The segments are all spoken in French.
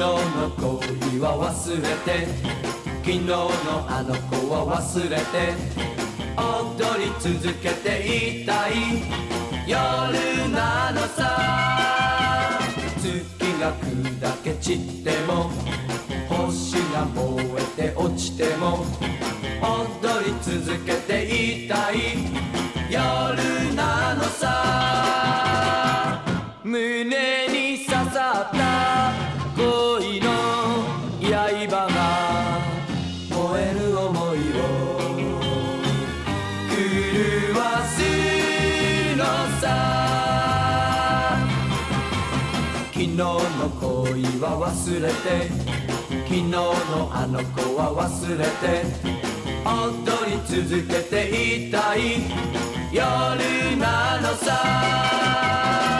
の恋は忘れて昨日のあの子は忘れて踊り続けていたい。夜なのさ月が砕け散っても星が燃えて落ちても踊り続けていたい。夜なのされて昨日のあの子は忘れて踊り続けていたい夜なのさ。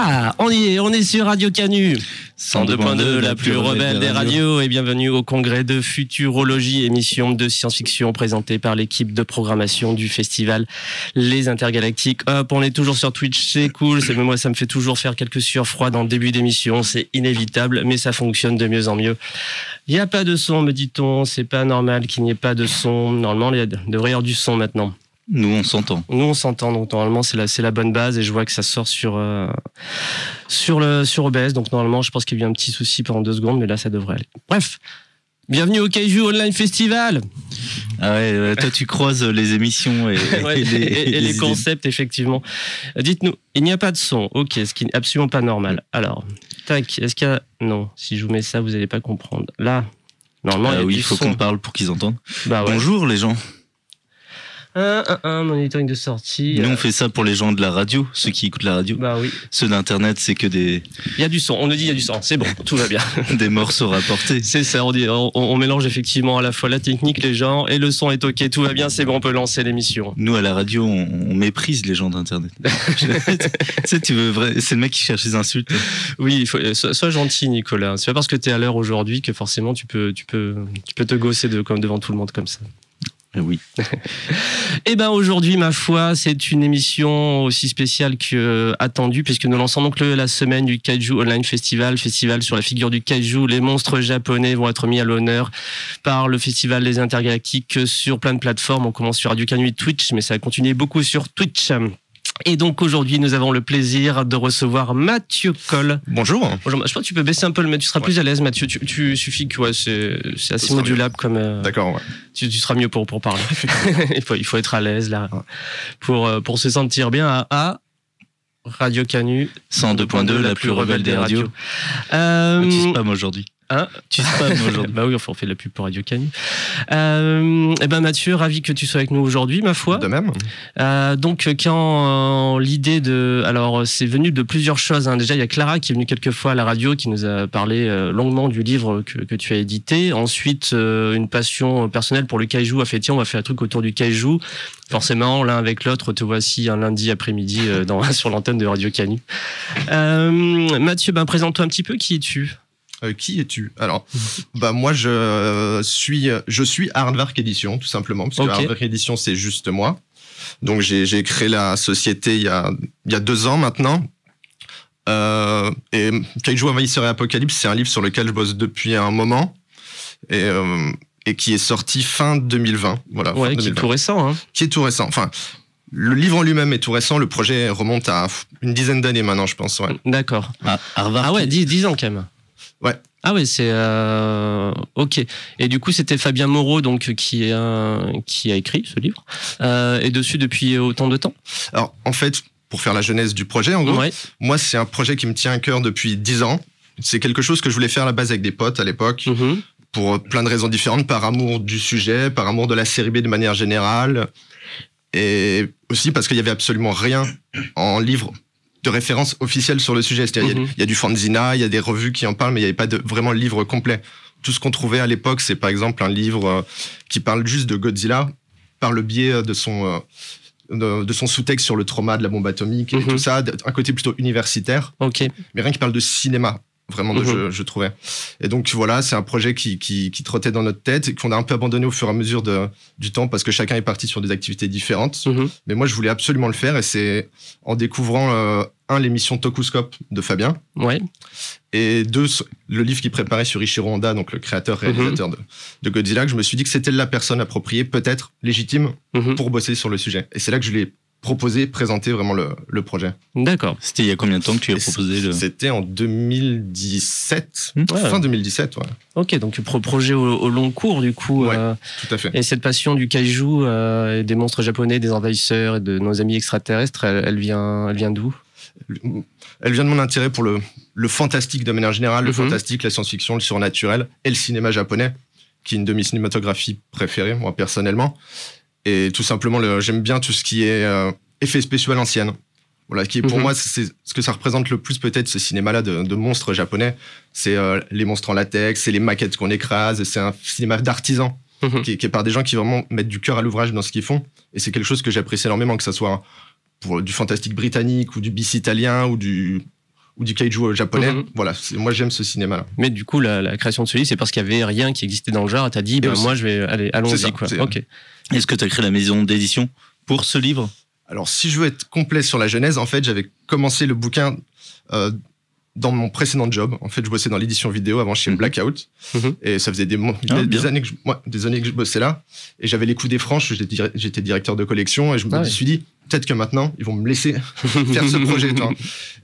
Ah, on y est, on est sur Radio Canu. 102.2, la plus rebelle des radios, et bienvenue au congrès de futurologie, émission de science-fiction présentée par l'équipe de programmation du festival Les Intergalactiques. Hop, on est toujours sur Twitch, c'est cool, c'est moi ça me fait toujours faire quelques sueurs froides en début d'émission, c'est inévitable, mais ça fonctionne de mieux en mieux. Il n'y a pas de son, me dit-on, c'est pas normal qu'il n'y ait pas de son. Normalement, il devrait y avoir du son maintenant. Nous, on s'entend. Nous, on s'entend. Donc, normalement, c'est la, c'est la bonne base. Et je vois que ça sort sur, euh, sur, le, sur OBS. Donc, normalement, je pense qu'il y a eu un petit souci pendant deux secondes, mais là, ça devrait aller. Bref. Bienvenue au Kaiju Online Festival. Ah ouais, ouais, toi tu croises les émissions et, Ouais, et les, et- et les idées. concepts, effectivement. Euh, Dites-nous, il n'y a pas de son. Ok, ce qui n'est absolument pas normal. Alors, tac, est-ce qu'il y a. Non, si je vous mets ça, vous n'allez pas comprendre. Là, normalement, il y Ah a oui, il faut qu'on parle pour qu'ils entendent. Bah ouais. Bonjour les gens. Un, un, un, monitoring de sortie. Nous Euh, on fait ça pour les gens de la radio, ceux qui écoutent la radio. Bah oui. Ceux d'internet, c'est que des, Il y a du son. On nous dit il y a du son. C'est bon, tout va bien. des morceaux rapportés. C'est ça, on, dit- on, on mélange effectivement à la fois la technique, les gens, et le son est ok, tout va bien, c'est bon, on peut lancer l'émission. Nous à la radio, on, on méprise les gens d'internet. tu sais, tu veux vrai, c'est le mec qui cherche les insultes. Oui, il faut, euh, sois, sois gentil, Nicolas. C'est pas parce que t'es à l'heure aujourd'hui que forcément tu peux, tu peux, tu peux te gosser de, comme devant tout le monde comme ça. Oui. Eh ben aujourd'hui, ma foi, c'est une émission aussi spéciale que euh, attendue puisque nous lançons donc le- la semaine du Kaiju Online Festival, festival sur la figure du kaiju. Les monstres japonais vont être mis à l'honneur par le festival Les Intergalactiques sur plein de plateformes. On commence sur Radio Canui Twitch, mais ça va continuer beaucoup sur Twitch. Et donc aujourd'hui, nous avons le plaisir de recevoir Mathieu Coll. Bonjour. Bonjour, je pense que tu peux baisser un peu le, tu seras plus à l'aise, Mathieu. Tu, tu suffit que ouais, c'est assez mieux. modulable comme. euh, D'accord, ouais. tu, tu seras mieux pour, pour parler. il, faut, il faut être à l'aise là pour, euh, pour se sentir bien à, à Radio Canu 102.2, la plus rebelle des radios. Euh, Tu spams aujourd'hui. Hein Tu spams aujourd'hui. bah oui, enfin, on fait de la pub pour Radio Canu. Euh, eh ben Mathieu, ravi que tu sois avec nous aujourd'hui, ma foi. De même. Euh, donc quand euh, l'idée de, alors c'est venu de plusieurs choses. hein. Déjà il y a Clara qui est venue quelques fois à la radio, qui nous a parlé euh, longuement du livre que, que tu as édité. Ensuite euh, une passion personnelle pour le kaiju a fait tiens on va faire un truc autour du kaiju. Forcément l'un avec l'autre te voici un lundi après-midi euh, dans sur l'antenne de Radio Canu. Euh, Mathieu, ben présente-toi un petit peu. Qui es-tu? Euh, qui es-tu? Alors, bah moi je suis je suis Hardvark Edition tout simplement parce que Hardvark Edition c'est juste moi. Donc j'ai j'ai créé la société il y a il y a deux ans maintenant. Euh, et Kaiju Envahisseur et Apocalypse, c'est un livre sur lequel je bosse depuis un moment et, euh, et qui est sorti fin 2020. Voilà, fin Ouais, qui est 2020. tout récent. Hein. qui est tout récent. Enfin, le livre en lui-même est tout récent. Le projet remonte à une dizaine d'années maintenant, je pense. Ouais. D'accord. Ah. Ah ouais, 10, 10 ans quand même. Ouais. Ah ouais, c'est euh, ok. Et du coup, c'était Fabien Moreau donc qui est un- qui a écrit ce livre euh, et dessus depuis autant de temps. Alors, en fait, pour faire la genèse du projet, en gros. Ouais. Moi, c'est un projet qui me tient à cœur depuis 10 ans. C'est quelque chose que je voulais faire à la base avec des potes à l'époque, Mhm. pour plein de raisons différentes, par amour du sujet, par amour de la série B de manière générale, et aussi parce qu'il y avait absolument rien en livre de référence officielle sur le sujet. C'est-à-dire, il y a- Mhm. il y, a du fanzina, il y a des revues qui en parlent, mais il n'y avait pas de, vraiment de livre complet. Tout ce qu'on trouvait à l'époque, c'est par exemple un livre euh, qui parle juste de Godzilla par le biais euh, de son, euh, de, de son sous-texte sur le trauma de la bombe atomique et Mhm. tout ça, un côté plutôt universitaire Ok. mais rien qui parle de cinéma vraiment de Mhm. jeu, je trouvais et donc voilà c'est un projet qui, qui, qui trottait dans notre tête et qu'on a un peu abandonné au fur et à mesure de, du temps parce que chacun est parti sur des activités différentes Mhm. mais moi je voulais absolument le faire et c'est en découvrant euh, un l'émission Tokuscope de Fabien Ouais. et deux le livre qu'il préparait sur Ichiro Honda donc le créateur réalisateur de, de Godzilla que je me suis dit que c'était la personne appropriée peut-être légitime Mhm. pour bosser sur le sujet et c'est là que je lui ai proposé présenté vraiment le, le projet D'accord. C'était il y a combien de temps que tu as proposé le... C'était en 2017, Hmm. Ouais. fin 2017, ouais, Ok, donc pro- projet au, au long cours du coup. Ouais. euh, tout à fait. et cette passion du kaiju, euh, des monstres japonais, des envahisseurs et de nos amis extraterrestres, elle, elle vient, elle vient d'où? Elle vient de mon intérêt pour le, le fantastique de manière générale, le Mhm. fantastique, la science-fiction, le surnaturel et le cinéma japonais, qui est une de mes cinématographies préférées, moi personnellement. Et tout simplement, le- j'aime bien tout ce qui est euh, effets spéciaux à l'ancienne. Voilà, qui est pour Mhm. moi, c'est ce que ça représente le plus peut-être ce cinéma-là de, de monstres japonais. C'est euh, les monstres en latex, c'est les maquettes qu'on écrase, c'est un cinéma d'artisans. Mhm. qui, est- qui est par des gens qui vraiment mettent du cœur à l'ouvrage dans ce qu'ils font. Et c'est quelque chose que j'apprécie énormément, que ce soit pour du fantastique britannique ou du bis italien ou du, ou du kaiju japonais. Mhm. Voilà, c'est- moi j'aime ce cinéma-là. Mais du coup, la, la création de ce livre, c'est parce qu'il y avait rien qui existait dans le genre. T'as dit, bah, moi, je vais, ça, allons-y, quoi. c'est- Ok. Est-ce que tu as créé la maison d'édition pour ce livre? Alors, si je veux être complet sur la genèse, en fait, j'avais commencé le bouquin euh, dans mon précédent job. En fait, je bossais dans l'édition vidéo avant chez Mhm. Blackout. Mhm. Et ça faisait des, Ah, des, années que je, moi, des années que je bossais là. Et j'avais les coups des franches. J'étais, dir- j'étais directeur de collection. Et je me Ah ouais. suis dit, peut-être que maintenant, ils vont me laisser faire ce projet. toi.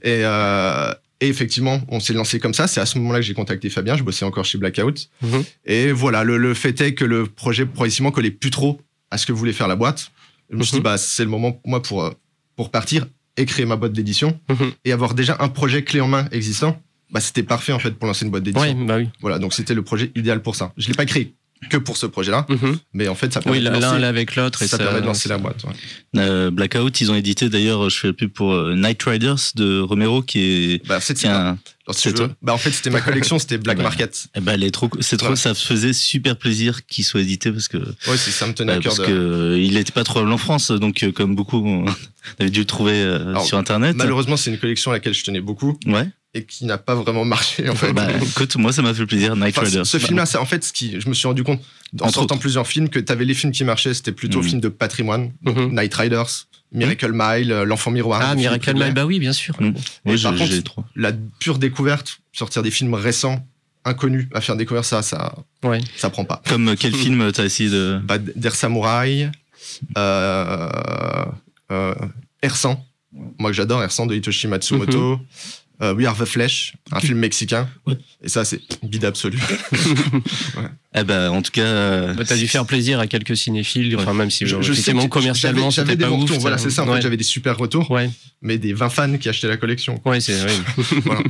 Et, euh, et effectivement, on s'est lancé comme ça. C'est à ce moment-là que j'ai contacté Fabien. Je bossais encore chez Blackout. Mhm. Et voilà, le, le fait est que le projet progressivement collait plus trop à ce que voulait faire la boîte. Je me suis Mhm. dit, bah, c'est le moment pour moi pour, euh, pour partir et créer ma boîte d'édition Mhm. et avoir déjà un projet clé en main existant. Bah, c'était parfait en fait pour lancer une boîte d'édition. Ouais, bah oui. Voilà, donc c'était le projet idéal pour ça. Je l'ai pas créé que pour ce projet-là, Mhm. mais en fait, ça permet, Oui, de, l'un avec l'autre. et ça permet de lancer la boîte. ouais. Euh, Blackout, ils ont édité d'ailleurs, je fais la pub pour euh, Night Riders de Romero qui est. Bah, c'est un- si bah, en fait, c'était ma collection, c'était Black Ah bah. Market. Eh ben, elle est trop, c'est trop, Ouais. ça faisait super plaisir qu'il soit édité parce que, Ouais, c'est ça me tenait à bah, cœur parce de. que euh, il n'était pas trouvable en France, donc euh, comme beaucoup, on avait dû le trouver euh, Alors, sur internet. Malheureusement, c'est une collection à laquelle je tenais beaucoup Ouais. Et qui n'a pas vraiment marché en fait. Bah, écoute, moi ça m'a fait plaisir, Night Enfin, ce- Riders. ce film-là, c'est en fait ce qui, je me suis rendu compte en Entre sortant autres. plusieurs films que tu avais les films qui marchaient, c'était plutôt Mhm. films de patrimoine, donc Mhm. Night Riders, Miracle Mile, euh, L'Enfant Miroir. Ah, Miracle. Man, bah oui, bien sûr. Mm. Et Ouais, par j'ai- contre. La pure découverte, sortir des films récents, inconnus, à faire découvrir ça, ça, Ouais. ça prend pas. Comme euh, quel film t'as essayé de. Bah, D'Air Samurai, euh, euh, R100, moi que j'adore, R100 de Hitoshi Matsumoto. Euh, We Are the Flesh, un film mexicain. Ouais. Et ça, c'est bide absolu. Eh ben, en tout cas. euh, Bah, t'as dû faire plaisir à quelques cinéphiles, enfin, même si Je- je sais que commercialement, j'avais- des pas ouf. retours. Voilà, c'est ça. En ouais. fait, j'avais des super retours, Ouais, mais des 20 fans qui achetaient la collection. ouais, c'est ouais. Voilà.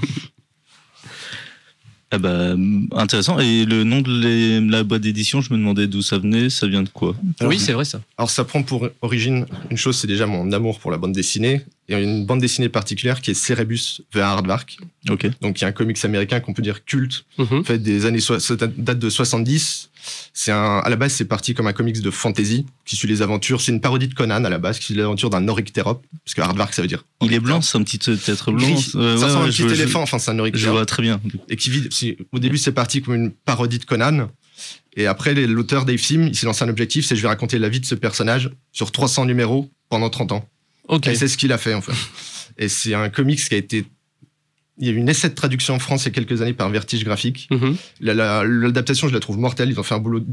Ah bah, intéressant. Et le nom de les- la boîte d'édition, je me demandais d'où ça venait, ça vient de quoi? Alors, Oui, c'est vrai ça. Alors, ça prend pour origine une chose, c'est déjà mon amour pour la bande dessinée. Et une bande dessinée particulière qui est Cerebus The Hardvark. Ok. Donc, il y a un comics américain qu'on peut dire culte, Mhm. fait des années, so- ça date de 70. C'est un, à la base, c'est parti comme un comics de fantasy qui suit les aventures. C'est une parodie de Conan à la base, qui suit les aventures d'un Orictérope, parce que Hardvark, ça veut dire. Il est blanc, c'est un petit être blanc. Gris. Euh, ça ouais, ressemble à ouais, un je- petit je- éléphant, enfin, c'est un Je Orictérope. vois très bien. et qui vit. Au début, c'est parti comme une parodie de Conan. Et après, l'auteur Dave Sim, il s'est lancé un objectif, c'est je vais raconter la vie de ce personnage sur 300 numéros pendant 30 ans. Et c'est ce qu'il a fait, en fait. et c'est un comics qui a été. Il y a eu une essai de traduction en France il y a quelques années par Vertige Graphique. Mhm. La- la- L'adaptation, je la trouve mortelle. Ils ont fait un boulot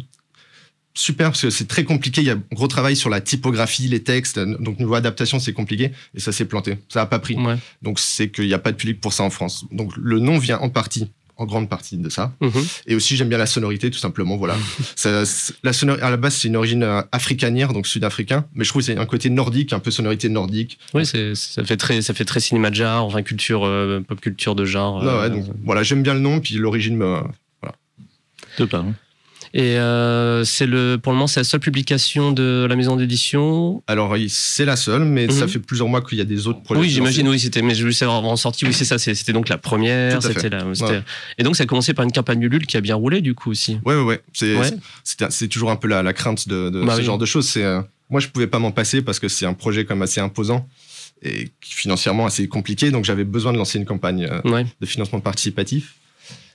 super parce que c'est très compliqué. Il y a un gros travail sur la typographie, les textes. Donc, niveau adaptation, c'est compliqué. Et ça s'est planté. Ça a pas pris. Ouais. Donc c'est qu'il n'y a pas de public pour ça en France. Donc le nom vient en partie en grande partie de ça. Mhm. Et aussi, j'aime bien la sonorité, tout simplement. Voilà. Ça- la sonor- à la base, c'est une origine euh, africanière, donc sud-africain. Mais je trouve que c'est un côté nordique, un peu sonorité nordique. Oui, c'est, ça fait très, ça fait très cinéma de genre, enfin culture, euh, pop culture de genre. Euh, ouais, donc, voilà, j'aime bien le nom, puis l'origine me. Te parle. Et euh, c'est le, pour le moment, c'est la seule publication de la maison d'édition. Alors, c'est la seule, mais Mhm. ça fait plusieurs mois qu'il y a des autres projets. Oui, j'imagine, oui, c'était, mais je voulais savoir en sortie, oui, c'est ça, c'était donc la première, c'était la, Ouais. et donc ça a commencé par une campagne Ulule qui a bien roulé, du coup, aussi. Ouais, ouais, ouais. C'est Ouais. toujours un peu la, la crainte de, de Bah ce oui. genre de choses. C'est euh, moi, je pouvais pas m'en passer parce que c'est un projet comme assez imposant et financièrement assez compliqué. Donc, j'avais besoin de lancer une campagne euh, Ouais. de financement participatif.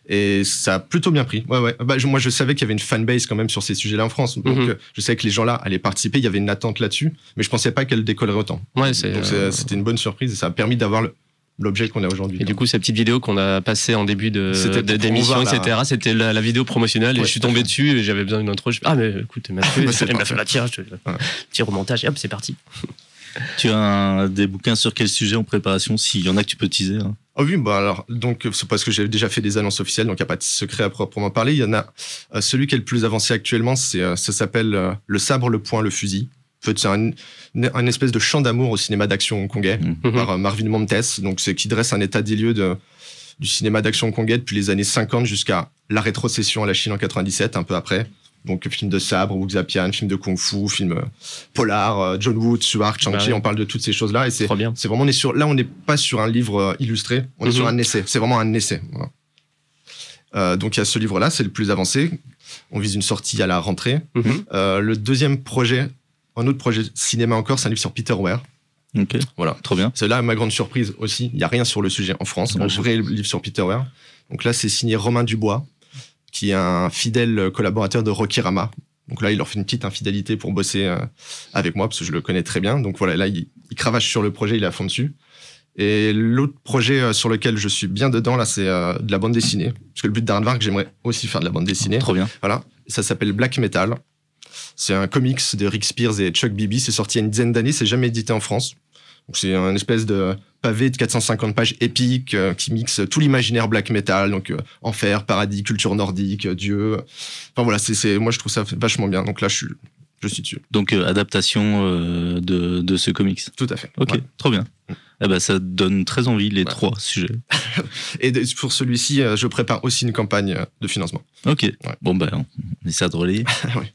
Et ça a plutôt bien pris. Ouais, ouais. Bah, je- moi, je savais qu'il y avait une fanbase quand même sur ces sujets-là en France. Donc, Mhm. euh, je savais que les gens là allaient participer. Il y avait une attente là-dessus, mais je pensais pas qu'elle décollerait autant. Ouais, c'est, Donc, euh, c'était une bonne surprise et ça a permis d'avoir le- l'objet qu'on a aujourd'hui. Et du coup, cette petite vidéo qu'on a passée en début de, d'émission, la- etc., c'était la, la vidéo promotionnelle et Ouais, je suis tombé dessus et j'avais besoin d'une intro. Je- Ah, mais écoute, elle m'a fait, Bah, m'a fait la tire, je- petit remontage et hop, c'est parti. Tu as un- des bouquins sur quel sujet en préparation? S'il y en a que tu peux teaser. hein. Ah oui, bah alors, donc, c'est parce que j'ai déjà fait des annonces officielles, donc il n'y a pas de secret à proprement parler. Il y en a, euh, celui qui est le plus avancé actuellement, c'est, euh, ça s'appelle euh, Le sabre, le poing, le fusil. En fait, c'est un, une, un espèce de chant d'amour au cinéma d'action hongkongais Mhm. par euh, Marvin Montes. Donc, c'est qui dresse un état des lieux de, du cinéma d'action hongkongais depuis les années 50 jusqu'à la rétrocession à la Chine en 97, un peu après. Donc, film de sabre, Wu Xiapian, film de kung-fu, film euh, polar, euh, John Woo, Tsuar, Chang-Chi, Bah ouais. on parle de toutes ces choses-là. Et c'est Trop bien. c'est vraiment, on est sur, là, on n'est pas sur un livre euh, illustré, on est Mhm. sur un essai. C'est vraiment un essai. voilà. Euh, donc, il y a ce livre-là, c'est le plus avancé. On vise une sortie à la rentrée. Mhm. Euh, le deuxième projet, un autre projet cinéma encore, c'est un livre sur Peter Ware. Ok, Voilà. trop bien. C'est là ma grande surprise aussi. Il n'y a rien sur le sujet en France. Ouais, Un vrai livre sur Peter Ware. Donc là, c'est signé Romain Dubois, qui est un fidèle collaborateur de Rokirama. Donc là, il leur fait une petite infidélité pour bosser euh, avec moi, parce que je le connais très bien. Donc voilà, là, il, il cravache sur le projet, il est à fond dessus. Et l'autre projet euh, sur lequel je suis bien dedans, là, c'est euh, de la bande dessinée. Parce que le but d'Aardvark, j'aimerais aussi faire de la bande dessinée. Trop bien. Voilà. Ça s'appelle Black Metal. C'est un comics de Rick Spears et Chuck Bibi. C'est sorti il y a une dizaine d'années. C'est jamais édité en France. C'est un espèce de pavé de 450 pages épique euh, qui mixe tout l'imaginaire black metal. Donc euh, enfer, paradis, culture nordique, euh, dieu. Enfin voilà, c'est, moi je trouve ça vachement bien. Donc là, je suis, je suis dessus. Donc, euh, adaptation de, de ce comics. Tout à fait. Ok, Ouais. trop bien. Eh ben, ça donne très envie, les Ouais. trois sujets. Et pour celui-ci, je prépare aussi une campagne de financement. Ok, bon, ben, on essaie de relayer. Oui.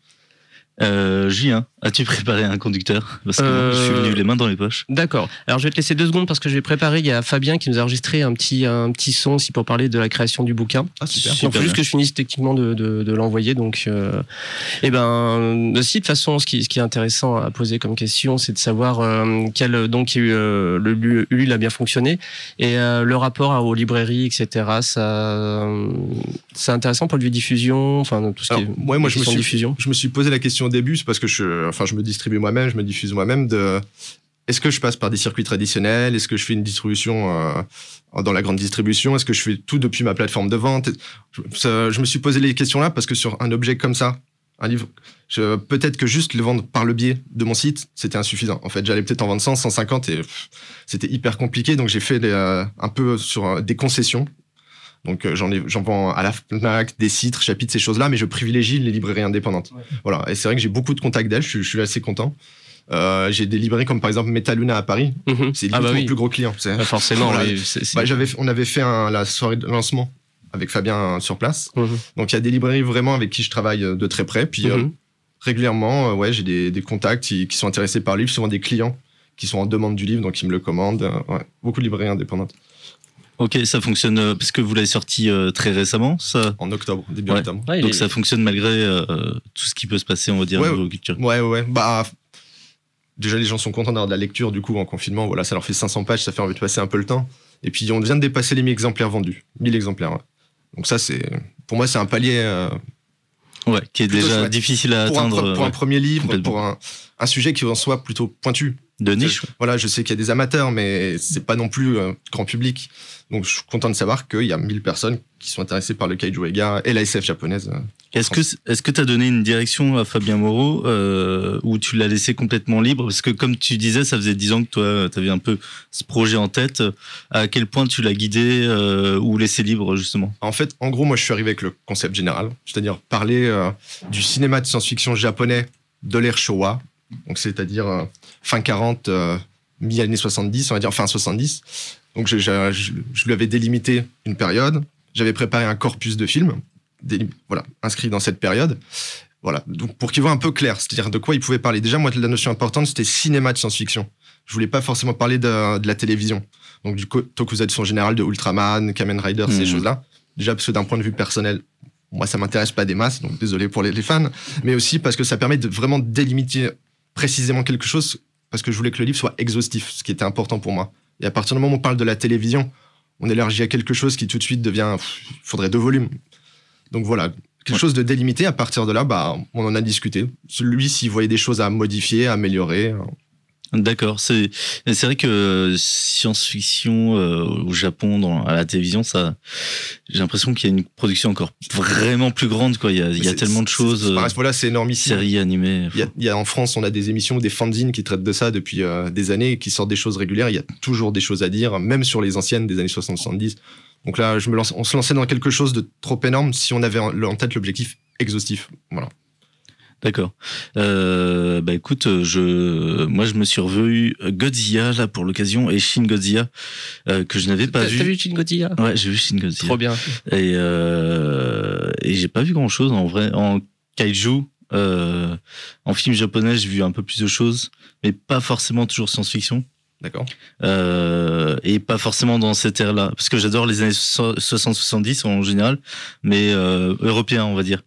Euh, Julien, as-tu préparé un conducteur Parce que moi, je suis Euh, venu les mains dans les poches. D'accord. Alors je vais te laisser deux secondes parce que je vais préparer. Il y a Fabien qui nous a enregistré un petit, un petit son aussi pour parler de la création du bouquin. Ah, super. Donc, faut juste que je finisse techniquement de, de, de l'envoyer. Donc, euh, eh ben, aussi de toute façon, ce qui, ce qui est intéressant à poser comme question, c'est de savoir euh, quel donc il y a eu, euh, le lu- Ulule a bien fonctionné et euh, le rapport aux librairies, etc. Ça, euh, c'est intéressant pour le diffusion, enfin tout ce qui Alors, est ouais, moi, je me suis- diffusion. Je me suis posé la question au début, c'est parce que je, enfin, je me distribue moi-même, je me diffuse moi-même. De, est-ce que je passe par des circuits traditionnels? Est-ce que je fais une distribution euh, dans la grande distribution? Est-ce que je fais tout depuis ma plateforme de vente? Je, me suis posé les questions là parce que sur un objet comme ça, un livre, peut-être que juste le vendre par le biais de mon site, c'était insuffisant. En fait, j'allais peut-être en vendre 100, 150 et c'était hyper compliqué. Donc j'ai fait euh, un peu sur euh, des concessions. Donc euh, j'en j'en vends à la Fnac, des citres, chapitres, ces choses-là, mais je privilégie les librairies indépendantes. Voilà, et c'est vrai que j'ai beaucoup de contacts d'elles, je, suis- je suis assez content. Euh, j'ai des librairies comme par exemple Metaluna à Paris, Mhm. c'est Ah bah mon oui. plus gros client. Pas forcément. Voilà. oui, Bah, j'avais, on avait fait un- la soirée de lancement avec Fabien sur place. Mhm. Donc il y a des librairies vraiment avec qui je travaille euh, de très près. Puis euh, Mhm. régulièrement, ouais, j'ai des, des contacts qui, qui sont intéressés par le livre, souvent des clients qui sont en demande du livre, donc ils me le commandent. ouais. Beaucoup de librairies indépendantes. Ok, ça fonctionne euh, parce que vous l'avez sorti euh, très récemment, ça. En octobre, début Ouais. octobre. Ouais, Donc est- ça fonctionne malgré euh, tout ce qui peut se passer, on va dire, Ouais, au niveau culture. Ouais, ouais. Bah, déjà, les gens sont contents d'avoir de la lecture, du coup, en confinement. Voilà, ça leur fait 500 pages, ça fait envie de passer un peu le temps. Et puis, on vient de dépasser les 1000 exemplaires vendus. 1000 exemplaires, ouais. Donc, ça, c'est. Pour moi, c'est un palier. euh, Ouais, qui est déjà chouette. difficile à pour, un, atteindre. pour un premier livre, pour un, un sujet qui en soit plutôt pointu. De niche. Voilà, je sais qu'il y a des amateurs, mais c'est pas non plus euh, grand public. Donc, je suis content de savoir qu'il y a 1000 personnes qui sont intéressées par le Kaiju Ega et la SF japonaise. euh. Est-ce que est-ce que tu as donné une direction à Fabien Moreau euh, ou tu l'as laissé complètement libre? Parce que comme tu disais, ça faisait dix ans que toi, tu avais un peu ce projet en tête. À quel point tu l'as guidé euh, ou laissé libre justement? En fait, en gros, moi, je suis arrivé avec le concept général, c'est-à-dire parler euh, du cinéma de science-fiction japonais de l'ère Showa, donc c'est-à-dire euh, fin 40, euh, mi-année 70, on va dire fin 70. Donc je, je- je- je lui avais délimité une période, j'avais préparé un corpus de films, voilà, inscrit dans cette période. Voilà, donc pour qu'il voit un peu clair, c'est-à-dire de quoi il pouvait parler. Déjà, moi, la notion importante, c'était cinéma de science-fiction. Je voulais pas forcément parler de, de la télévision. Donc du tokusatsu en général, de Ultraman, Kamen Rider, ces Mhm. choses-là. Déjà parce que d'un point de vue personnel, moi, ça m'intéresse pas des masses, donc désolé pour les, les fans, mais aussi parce que ça permet de vraiment délimiter précisément quelque chose, parce que je voulais que le livre soit exhaustif, ce qui était important pour moi. Et à partir du moment où on parle de la télévision, on élargit à quelque chose qui tout de suite devient, il faudrait deux volumes. Donc voilà, quelque Ouais. chose de délimité. À partir de là, bah, on en a discuté. Celui, s'il voyait des choses à modifier, à améliorer. Euh, D'accord, c'est c'est vrai que science-fiction euh, au Japon, dans, à la télévision, ça, j'ai l'impression qu'il y a une production encore vraiment plus grande. Quoi, il y a, il y a tellement de choses, euh, voilà, c'est énormissime. séries animées. Il y, a, il y a en France, on a des émissions, des fanzines qui traitent de ça depuis euh, des années, qui sortent des choses régulières. Il y a toujours des choses à dire, même sur les anciennes des années 60-70. Donc là, je me lance, on se lançait dans quelque chose de trop énorme si on avait en, en tête l'objectif exhaustif. Voilà. D'accord. Euh, bah écoute, euh, je, moi je me suis revu Godzilla là pour l'occasion et Shin Godzilla euh, que je n'avais pas vu. t'as vu Shin Godzilla? Ouais, j'ai vu Shin Godzilla. Trop bien. Et, euh, et j'ai pas vu grand chose en vrai. En kaiju, euh, en film japonais, j'ai vu un peu plus de choses, mais pas forcément toujours science-fiction. D'accord Euh, et pas forcément dans cette ère-là. Parce que j'adore les années so- 60-70 en général, mais euh, européens, on va dire.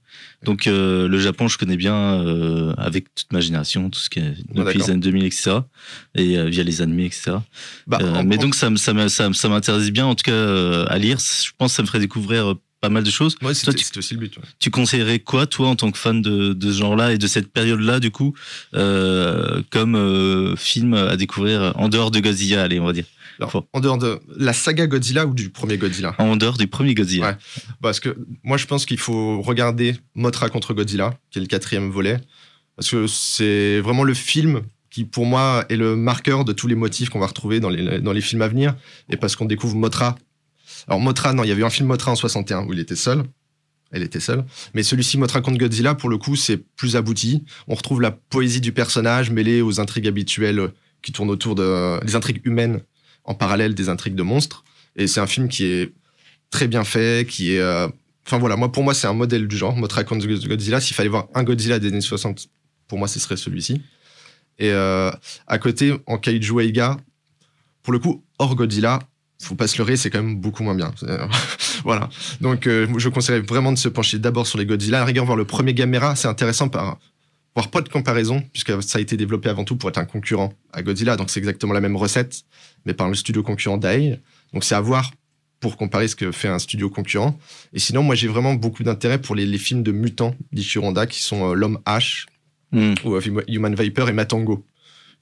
Donc euh, le Japon, je connais bien euh, avec toute ma génération, tout ce qui est depuis d'accord. les années 2000, etc. Et euh, via les animés, etc. Bah, mais donc ça, ça, m'intéresse bien, en tout cas, à lire. Je pense que ça me ferait découvrir pas mal de choses. ouais, toi, tu- aussi le but. ouais. Tu conseillerais quoi, toi, en tant que fan de, de ce genre-là et de cette période-là, du coup, comme film à découvrir en dehors de Godzilla, allez, on va dire? Alors, en dehors de la saga Godzilla ou du premier Godzilla? En dehors du premier Godzilla. Ouais. Parce que moi, je pense qu'il faut regarder Mothra contre Godzilla, qui est le quatrième volet, parce que c'est vraiment le film qui, pour moi, est le marqueur de tous les motifs qu'on va retrouver dans les, dans les films à venir, et parce qu'on découvre Mothra. Alors Mothra, non, il y avait eu un film Mothra en 61 où il était seul. Elle était seule. Mais celui-ci, Mothra contre Godzilla, pour le coup, c'est plus abouti. On retrouve la poésie du personnage mêlée aux intrigues habituelles qui tournent autour de... des intrigues humaines en parallèle des intrigues de monstres. Et c'est un film qui est très bien fait, qui est. euh, Enfin voilà, moi pour moi c'est un modèle du genre. Mothra contre Godzilla. S'il fallait voir un Godzilla des années 60, pour moi ce serait celui-ci. Et euh, à côté, en Kaiju Eiga, pour le coup, hors Godzilla, faut pas se leurrer, c'est quand même beaucoup moins bien. C'est- voilà. Donc euh, je conseillerais vraiment de se pencher d'abord sur les Godzilla. À rigueur, voir le premier Gamera, c'est intéressant par voir pas de comparaison, puisque ça a été développé avant tout pour être un concurrent à Godzilla. Donc c'est exactement la même recette, mais par le studio concurrent Dai. Donc c'est à voir pour comparer ce que fait un studio concurrent. Et sinon, moi j'ai vraiment beaucoup d'intérêt pour les, les films de mutants d'Ichiro Honda, qui sont euh, L'Homme H, Hmm. ou euh, Human Viper et Matango,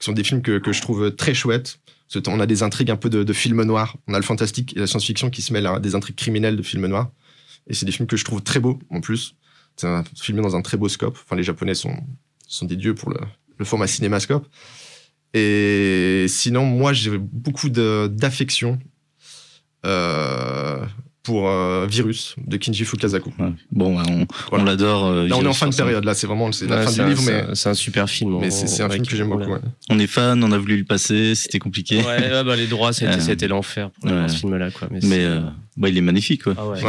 qui sont des films que, que je trouve très chouettes. On a des intrigues un peu de, de films noirs. On a le fantastique et la science-fiction qui se mêlent à des intrigues criminelles de films noirs. Et c'est des films que je trouve très beaux en plus. C'est un- filmé dans un très beau scope. Enfin, les Japonais sont, sont des dieux pour le, le format cinémascope. Et sinon, moi, j'ai beaucoup d'affection euh, pour euh, Virus de Kinji Fukasaku. Ouais. Bon, ouais, on, Voilà. on l'adore. euh, Là, on est en fin de période. Là, c'est vraiment c'est la Ouais, fin du un- livre, c'est mais, un- c'est un super film. mais c'est un film que j'aime beaucoup. ouais. On est fan, on a voulu le passer, c'était compliqué. Ouais, ouais, bah, les droits, c'était l'enfer pour ouais. ce film-là. quoi. Mais, euh, bah, il est magnifique, quoi. Ah ouais.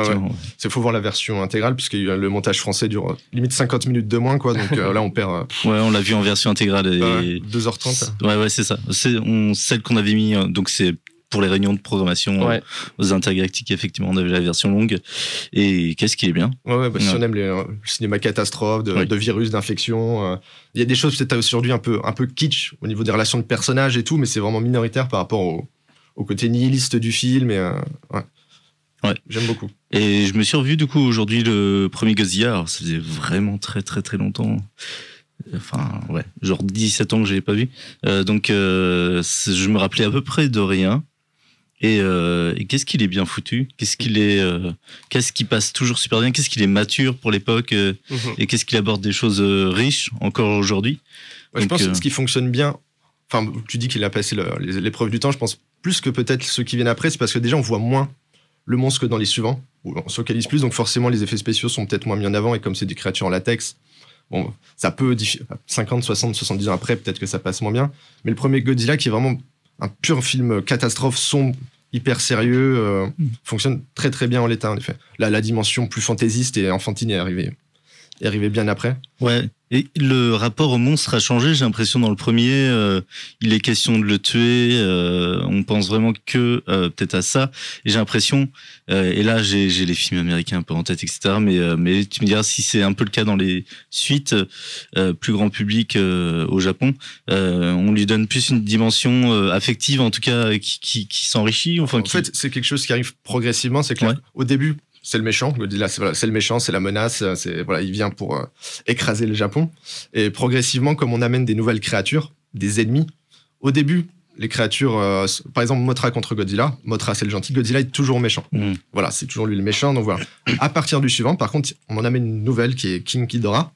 C'est faut voir la version intégrale puisque le montage français dure euh, limite 50 minutes de moins quoi donc euh, là on perd euh, Ouais, on l'a vu en version intégrale. Et... ouais, 2h30. Ouais, ouais, c'est ça. C'est on, celle qu'on avait mis, euh, donc c'est pour les réunions de programmation euh, Ouais. aux intergalactiques, effectivement, on avait la version longue. Et qu'est-ce qui est bien? Ouais, ouais, bah, si on aime les, euh, le cinéma catastrophe, de, Oui. de virus, d'infection, euh, il y a des choses peut-être aujourd'hui un peu, un peu kitsch au niveau des relations de personnages et tout, mais c'est vraiment minoritaire par rapport au, au côté nihiliste du film. Et, euh, ouais. J'aime beaucoup. Et je me suis revu, du coup, aujourd'hui, le premier Godzilla. Alors, ça faisait vraiment très, très, très longtemps. Enfin, ouais, genre 17 ans que je l'ai pas vu. Euh, donc, euh, je me rappelais à peu près de rien. Et, euh, et qu'est-ce qu'il est bien foutu? Qu'est-ce qu'il est Qu'est-ce qui passe toujours super bien? Qu'est-ce qu'il est mature pour l'époque Mhm. Et qu'est-ce qu'il aborde des choses riches encore aujourd'hui? Ouais, je pense que ce qui fonctionne bien, enfin, tu dis qu'il a passé l'épreuve du temps, je pense plus que peut-être ceux qui viennent après, c'est parce que déjà on voit moins le monstre que dans les suivants, où on se focalise plus, donc forcément les effets spéciaux sont peut-être moins mis en avant, et comme c'est des créatures en latex, bon, ça peut, diffi- 50, 60, 70 ans après, peut-être que ça passe moins bien, mais le premier Godzilla qui est vraiment un pur film catastrophe, sombre, hyper sérieux, euh, Mm. fonctionne très très bien en l'état, en effet. Là, la dimension plus fantaisiste et enfantine est arrivée, est arrivée bien après. Ouais. Et le rapport au monstre a changé, j'ai l'impression, dans le premier. euh, il est question de le tuer. euh, on pense vraiment que euh, peut-être à ça. Et j'ai l'impression, euh, et là j'ai les films américains un peu en tête, etc. Mais, euh, mais tu me diras si c'est un peu le cas dans les suites, euh, plus grand public euh, au Japon. euh, on lui donne plus une dimension euh, affective, en tout cas, qui, qui, qui s'enrichit. Enfin, En qui- fait, c'est quelque chose qui arrive progressivement. C'est que Ouais. au début, c'est le méchant. Godzilla, c'est le méchant, c'est la menace. C'est voilà, il vient pour euh, écraser le Japon. Et progressivement, comme on amène des nouvelles créatures, des ennemis. Au début, les créatures, euh, par exemple, Mothra contre Godzilla. Mothra, c'est le gentil. Godzilla est toujours méchant. Mm. Voilà, c'est toujours lui le méchant. Donc voilà. à partir du suivant, par contre, on en amène une nouvelle qui est King Ghidorah.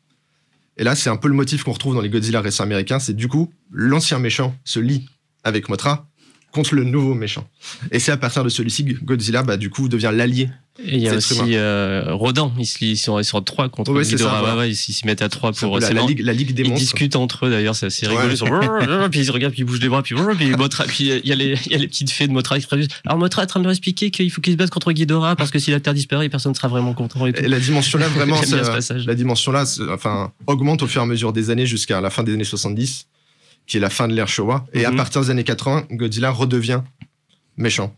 Et là, c'est un peu le motif qu'on retrouve dans les Godzilla récents américains. C'est du coup, l'ancien méchant se lie avec Mothra contre le nouveau méchant. Et c'est à partir de celui-ci que Godzilla, bah, du coup, devient l'allié. Et il y a aussi euh, Rodan, ils, sont, ils sont contre Ghidorah. ça, voilà. Ouais, ouais, ils s'y mettent à trois C'est un pour. peu la, c'est la ligue, la ligue des Ils monstres. discutent entre eux d'ailleurs, c'est assez rigolo. Ouais. Ils sont puis ils regardent, puis ils bougent les bras, puis puis Motra, puis il y a les il y a les petites fées de Motra qui. Alors Motra est en train de leur expliquer qu'il faut qu'ils se battent contre Ghidorah parce que si la Terre disparaît, personne ne sera vraiment content et tout. Et la dimension là, vraiment, la dimension là, enfin, augmente au fur et à mesure des années jusqu'à la fin des années 70, qui est la fin de l'ère Showa. Et à Mhm. partir des années 80, Godzilla redevient méchant.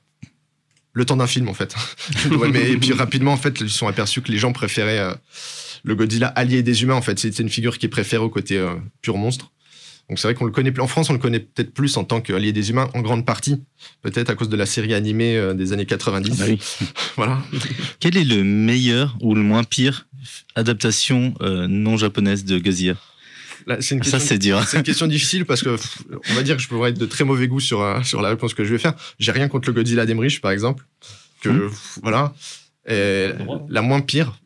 Le temps d'un film, en fait. Ouais, mais et puis rapidement, en fait, ils se sont aperçus que les gens préféraient euh, le Godzilla allié des humains. En fait, c'est une figure qui est préférée au côté euh, pur monstre. Donc c'est vrai qu'on le connaît plus. En France, on le connaît peut-être plus en tant qu'allié des humains, en grande partie, peut-être à cause de la série animée euh, des années 90. Ah bah oui. Voilà. Quel est le meilleur ou le moins pire adaptation non japonaise de Godzilla? C'est une Ça, question c'est dur. C'est une question difficile parce que pff, on va dire que je pourrais être de très mauvais goût sur, euh, sur la réponse que je vais faire. J'ai rien contre le Godzilla d'Emmerich, par exemple. Que, pff, voilà. Et la moins pire,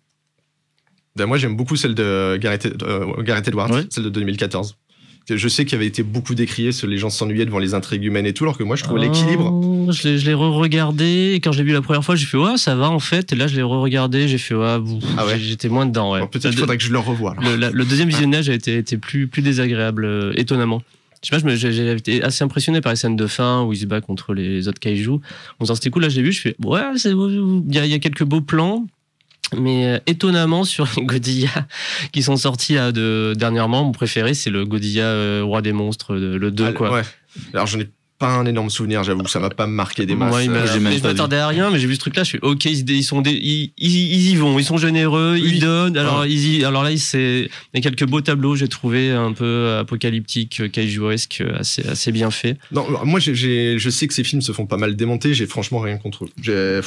ben, moi j'aime beaucoup celle de Gareth, euh, Gareth Edwards, celle de 2014. Je sais qu'il avait été beaucoup décrié, ce- les gens s'ennuyaient devant les intrigues humaines et tout, alors que moi je l'équilibre. Oh, Je l'ai- je l'ai re-regardé et quand je l'ai vu la première fois, j'ai fait ouais, ça va en fait. Et là, je l'ai re-regardé, j'ai fait ouais, Ah ouais j'ai- j'étais moins dedans. Ouais. Peut-être qu'il faudrait que je le revoie. Le, la- le deuxième visionnage a été, été plus, plus désagréable, euh, étonnamment. Je sais pas, j'ai j'ai été assez impressionné par les scènes de fin où il se bat contre les autres kaiju. En disant c'était cool, là je l'ai vu, je fais ouais, y, il y a quelques beaux plans. Mais euh, étonnamment, sur les Godilla qui sont sortis là, de, dernièrement, mon préféré, c'est le Godilla euh, Roi des Monstres, de- le 2. Ah, quoi. ouais. Alors j'en ai pas un énorme souvenir, j'avoue, ça m'a pas marqué des masses. Moi, il m'a- Euh, mais je m'attendais à rien, mais j'ai vu ce truc-là, je suis ok, ils, sont, ils, ils- ils y vont, ils sont généreux, Oui. ils donnent. Alors, Ouais. ils y- alors là, il c'est- il y a quelques beaux tableaux, j'ai trouvé un peu apocalyptique, kaijuesque, assez, assez bien fait. Non, moi, j'ai- je sais que ces films se font pas mal démonter. J'ai franchement rien contre eux. J'ai-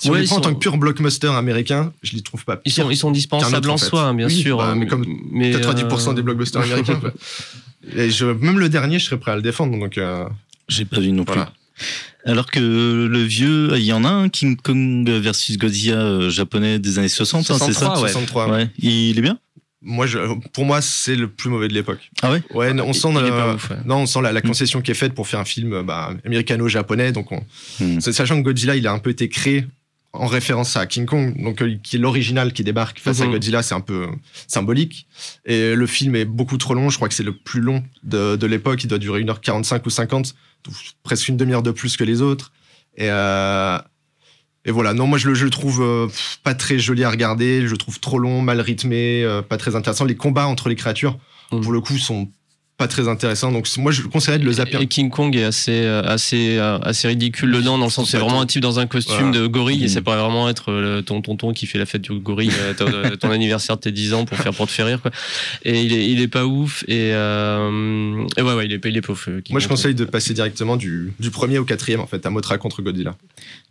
Si on les prend en tant que pur blockbuster américain, je les trouve pas. Ils sont, ils sont dispensables autre, en, en fait. soi, hein, bien Oui, sûr. bah, hein, mais comme mais, 90% euh, des blockbusters américains. quoi. Et je, même le dernier, je serais prêt à le défendre. Donc euh, J'ai pas vu non plus. voilà. Alors que le vieux, il y en a un, King Kong versus Godzilla euh, japonais des années 60, hein, c'est ça? 63, ouais. 63. ouais. Ouais. Il est bien? Moi, je, pour moi, c'est le plus mauvais de l'époque. Ah ouais? Ouais, non, on sent, ouf, ouais. non, on sent la, la concession qui est faite pour faire un film euh, bah, américano-japonais. Donc, on, Hmm. c'est- sachant que Godzilla, il a un peu été créé en référence à King Kong, donc euh, qui est l'original qui débarque face à Mhm. Godzilla, c'est un peu euh, symbolique. Et le film est beaucoup trop long. Je crois que c'est le plus long de, de l'époque. Il doit durer 1h45 ou 50, donc presque une demi-heure de plus que les autres. Et, euh, et voilà. Non, moi je le, je le trouve euh, pas très joli à regarder. Je le trouve trop long, mal rythmé, pas très intéressant. Les combats entre les créatures, Mhm. pour le coup, sont pas très intéressants. Donc moi je conseillerais de le zapper. Et King Kong est assez, euh, assez, euh, assez ridicule dedans, dans le sens où c'est vraiment un type dans un costume Voilà. de gorille, et Mhm. ça pourrait vraiment être euh, ton tonton qui fait la fête du gorille, ton, ton anniversaire de tes 10 ans pour, faire, pour te faire rire. Quoi. Et il est, il est pas ouf, et, euh, et ouais, ouais, il est, pas- il est pauvre. King Moi je Kong. conseille de passer directement du, du premier au quatrième en fait, à Mothra contre Godzilla.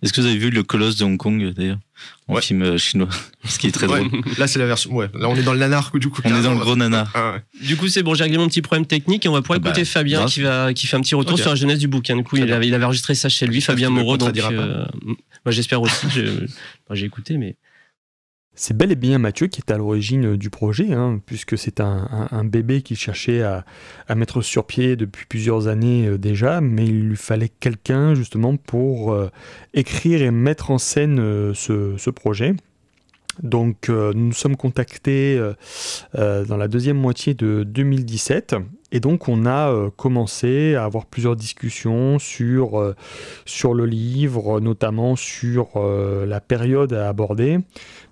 Est-ce que vous avez vu le colosse de Hong Kong d'ailleurs? En film chinois, ce qui est très drôle. Là, c'est la version. Ouais, là, on est dans le nanar, du coup. On est dans le gros nanar. Ah, du coup, c'est bon, j'ai réglé mon petit problème technique et on va pouvoir ah écouter bah, Fabien qui, va, qui fait un petit retour sur la jeunesse du bouquin. Du coup, il avait, il avait, enregistré ça chez lui, Fabien Moreau. Donc, moi, j'espère aussi. J'ai écouté, mais. C'est bel et bien Mathieu qui est à l'origine du projet, hein, puisque c'est un, bébé qu'il cherchait à, mettre sur pied depuis plusieurs années euh, déjà, mais il lui fallait quelqu'un justement pour euh, écrire et mettre en scène euh, ce, projet. Donc nous nous sommes contactés dans la deuxième moitié de 2017 et donc on a commencé à avoir plusieurs discussions sur le livre, notamment sur la période à aborder.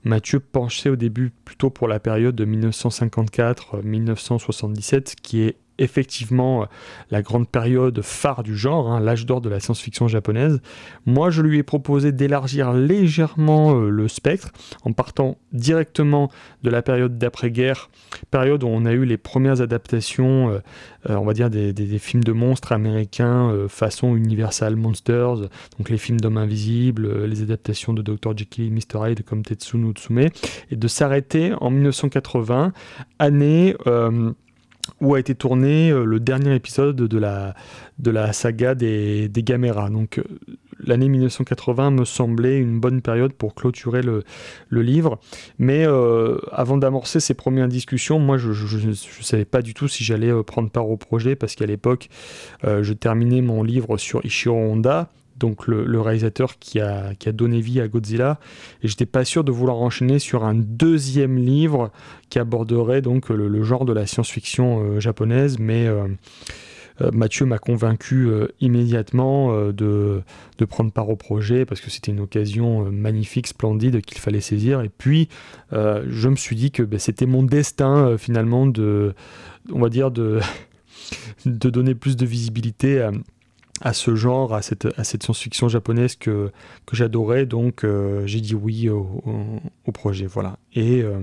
Mathieu penchait au début plutôt pour la période de 1954-1977, qui est effectivement euh, la grande période phare du genre, hein, l'âge d'or de la science-fiction japonaise. Moi, je lui ai proposé d'élargir légèrement euh, le spectre en partant directement de la période d'après-guerre, période où on a eu les premières adaptations, euh, on va dire des, films de monstres américains façon Universal Monsters, donc les films d'hommes invisibles, les adaptations de Dr. Jekyll et Mr. Hyde comme Tetsu no Tsume, et de s'arrêter en 1980, année où a été tourné euh, le dernier épisode de la, de la saga des, des Gamera. Donc euh, l'année 1980 me semblait une bonne période pour clôturer le, le livre. Mais euh, avant d'amorcer ces premières discussions, moi je ne savais pas du tout si j'allais prendre part au projet parce qu'à l'époque je terminais mon livre sur Ishiro Honda donc le, réalisateur qui a, qui a, donné vie à Godzilla. Et j'étais pas sûr de vouloir enchaîner sur un deuxième livre qui aborderait donc le, genre de la science-fiction euh, japonaise, mais euh, euh, Mathieu m'a convaincu immédiatement de, de, prendre part au projet parce que c'était une occasion magnifique, splendide qu'il fallait saisir. Et puis je me suis dit que ben, c'était mon destin finalement de, on va dire de, de donner plus de visibilité à à ce genre, à cette, à cette science-fiction japonaise que, que j'adorais. Donc euh, j'ai dit oui au, projet. Voilà. Et euh,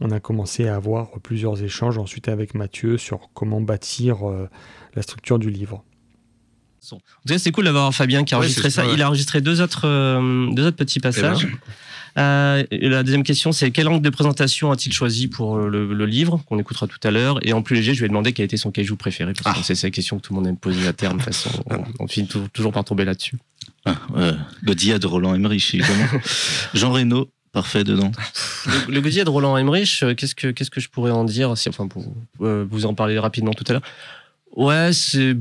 on a commencé à avoir plusieurs échanges ensuite avec Mathieu sur comment bâtir euh, la structure du livre. En tout cas, c'est cool d'avoir Fabien qui a enregistré ça. Il a enregistré deux autres, deux autres petits passages. Euh, la deuxième question, c'est quel angle de présentation a-t-il choisi pour euh, le, livre, qu'on écoutera tout à l'heure? Et en plus léger, je lui ai demandé quel était son kaiju préféré, parce que ah. c'est la question que tout le monde aime poser à terme. De façon, on, finit toujours par tomber là-dessus. Ah, Godzilla de Roland Emmerich, évidemment. Jean Reno, parfait dedans. Le, le de Roland Emmerich, euh, qu'est-ce que qu'est-ce que je pourrais en dire? Si, Enfin, pour vous en parler rapidement tout à l'heure. Ouais, c'est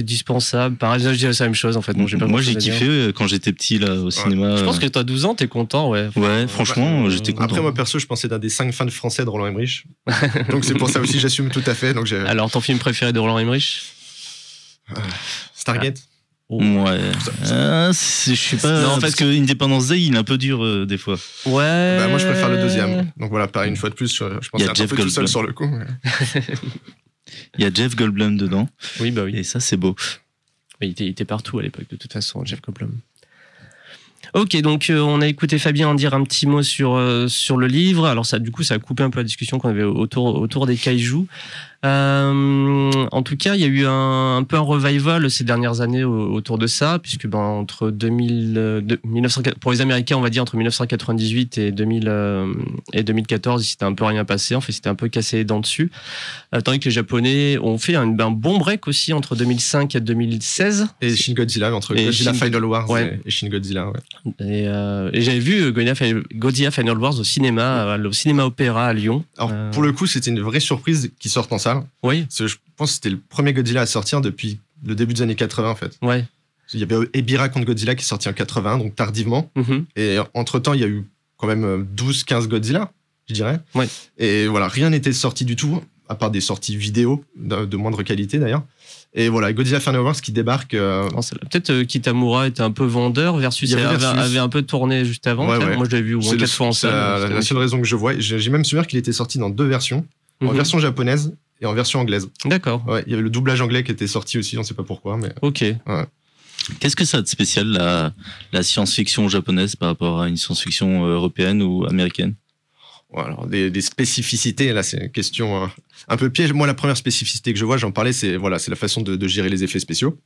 dispensable. Pareil, je dirais la même chose en fait. Moi, j'ai kiffé euh, quand j'étais petit là au cinéma. Je pense que toi, 12 ans, t'es content, ouais. Ouais, franchement, j'étais content. Après, moi perso, je pensais d'un des 5 fans français de Roland Emmerich. donc c'est pour ça aussi, j'assume tout à fait. Donc Alors, ton film préféré de Roland Emmerich? Euh, Stargate. Oh. Ouais. Ah, je suis pas. Non, parce que Independence Day, il est un peu dur euh, des fois. Ouais. Bah, moi, je préfère le deuxième. Donc voilà, pareil, une fois de plus, je, je pense un peu tout seul sur le coup. Il y a Jeff Goldblum dedans. Oui, bah oui. Et ça, c'est beau. il, était, il, était, partout à l'époque, de toute façon, Jeff Goldblum. Ok, donc euh, on a écouté Fabien en dire un petit mot sur, euh, sur le livre. Alors ça, du coup, ça a coupé un peu la discussion qu'on avait autour, autour des kaijus. Euh, en tout cas, il y a eu un, peu un revival ces dernières années autour de ça, puisque ben, entre 2000, 1900, pour les Américains, on va dire entre 1998 et, 2000, euh, et 2014, il s'était un peu rien passé. En fait, c'était un peu cassé les dents dessus. Euh, tandis que les Japonais ont fait un, bon break aussi entre 2005 et 2016. Et Shin Godzilla, entre Godzilla Final Wars et, Shin Godzilla. Et, j'avais vu Godzilla Final Wars au cinéma, au cinéma opéra à Lyon. Alors, pour le coup, c'était une vraie surprise qui sortent en salle. Oui. je pense que c'était le premier Godzilla à sortir depuis le début des années 80, en fait. Ouais. Il y avait Ebira contre Godzilla qui est sorti en 80, donc tardivement. Mm-hmm. Et entre-temps, il y a eu quand même 12-15 Godzilla, je dirais. Ouais. Et voilà, rien n'était sorti du tout, à part des sorties vidéo de, moindre qualité d'ailleurs. Et voilà, Godzilla Final Wars qui débarque. Euh, peut-être euh, Kitamura était un peu vendeur versus, il avait, un peu tourné juste avant. Moi, je l'avais vu au moins quatre fois en salle. La, la seule raison que je vois. J'ai même souvenir qu'il était sorti dans deux versions, en mm-hmm. version japonaise et en version anglaise. D'accord. Ouais, il y avait le doublage anglais qui était sorti aussi, on ne sait pas pourquoi. Mais... Ok. Ouais. Qu'est-ce que ça a de spécial, la, la science-fiction japonaise par rapport à une science-fiction euh, européenne ou américaine? Alors des, des, spécificités, là c'est une question euh, un peu piège. Moi la première spécificité que je vois, j'en parlais, c'est voilà, c'est la façon de, de, gérer les effets spéciaux.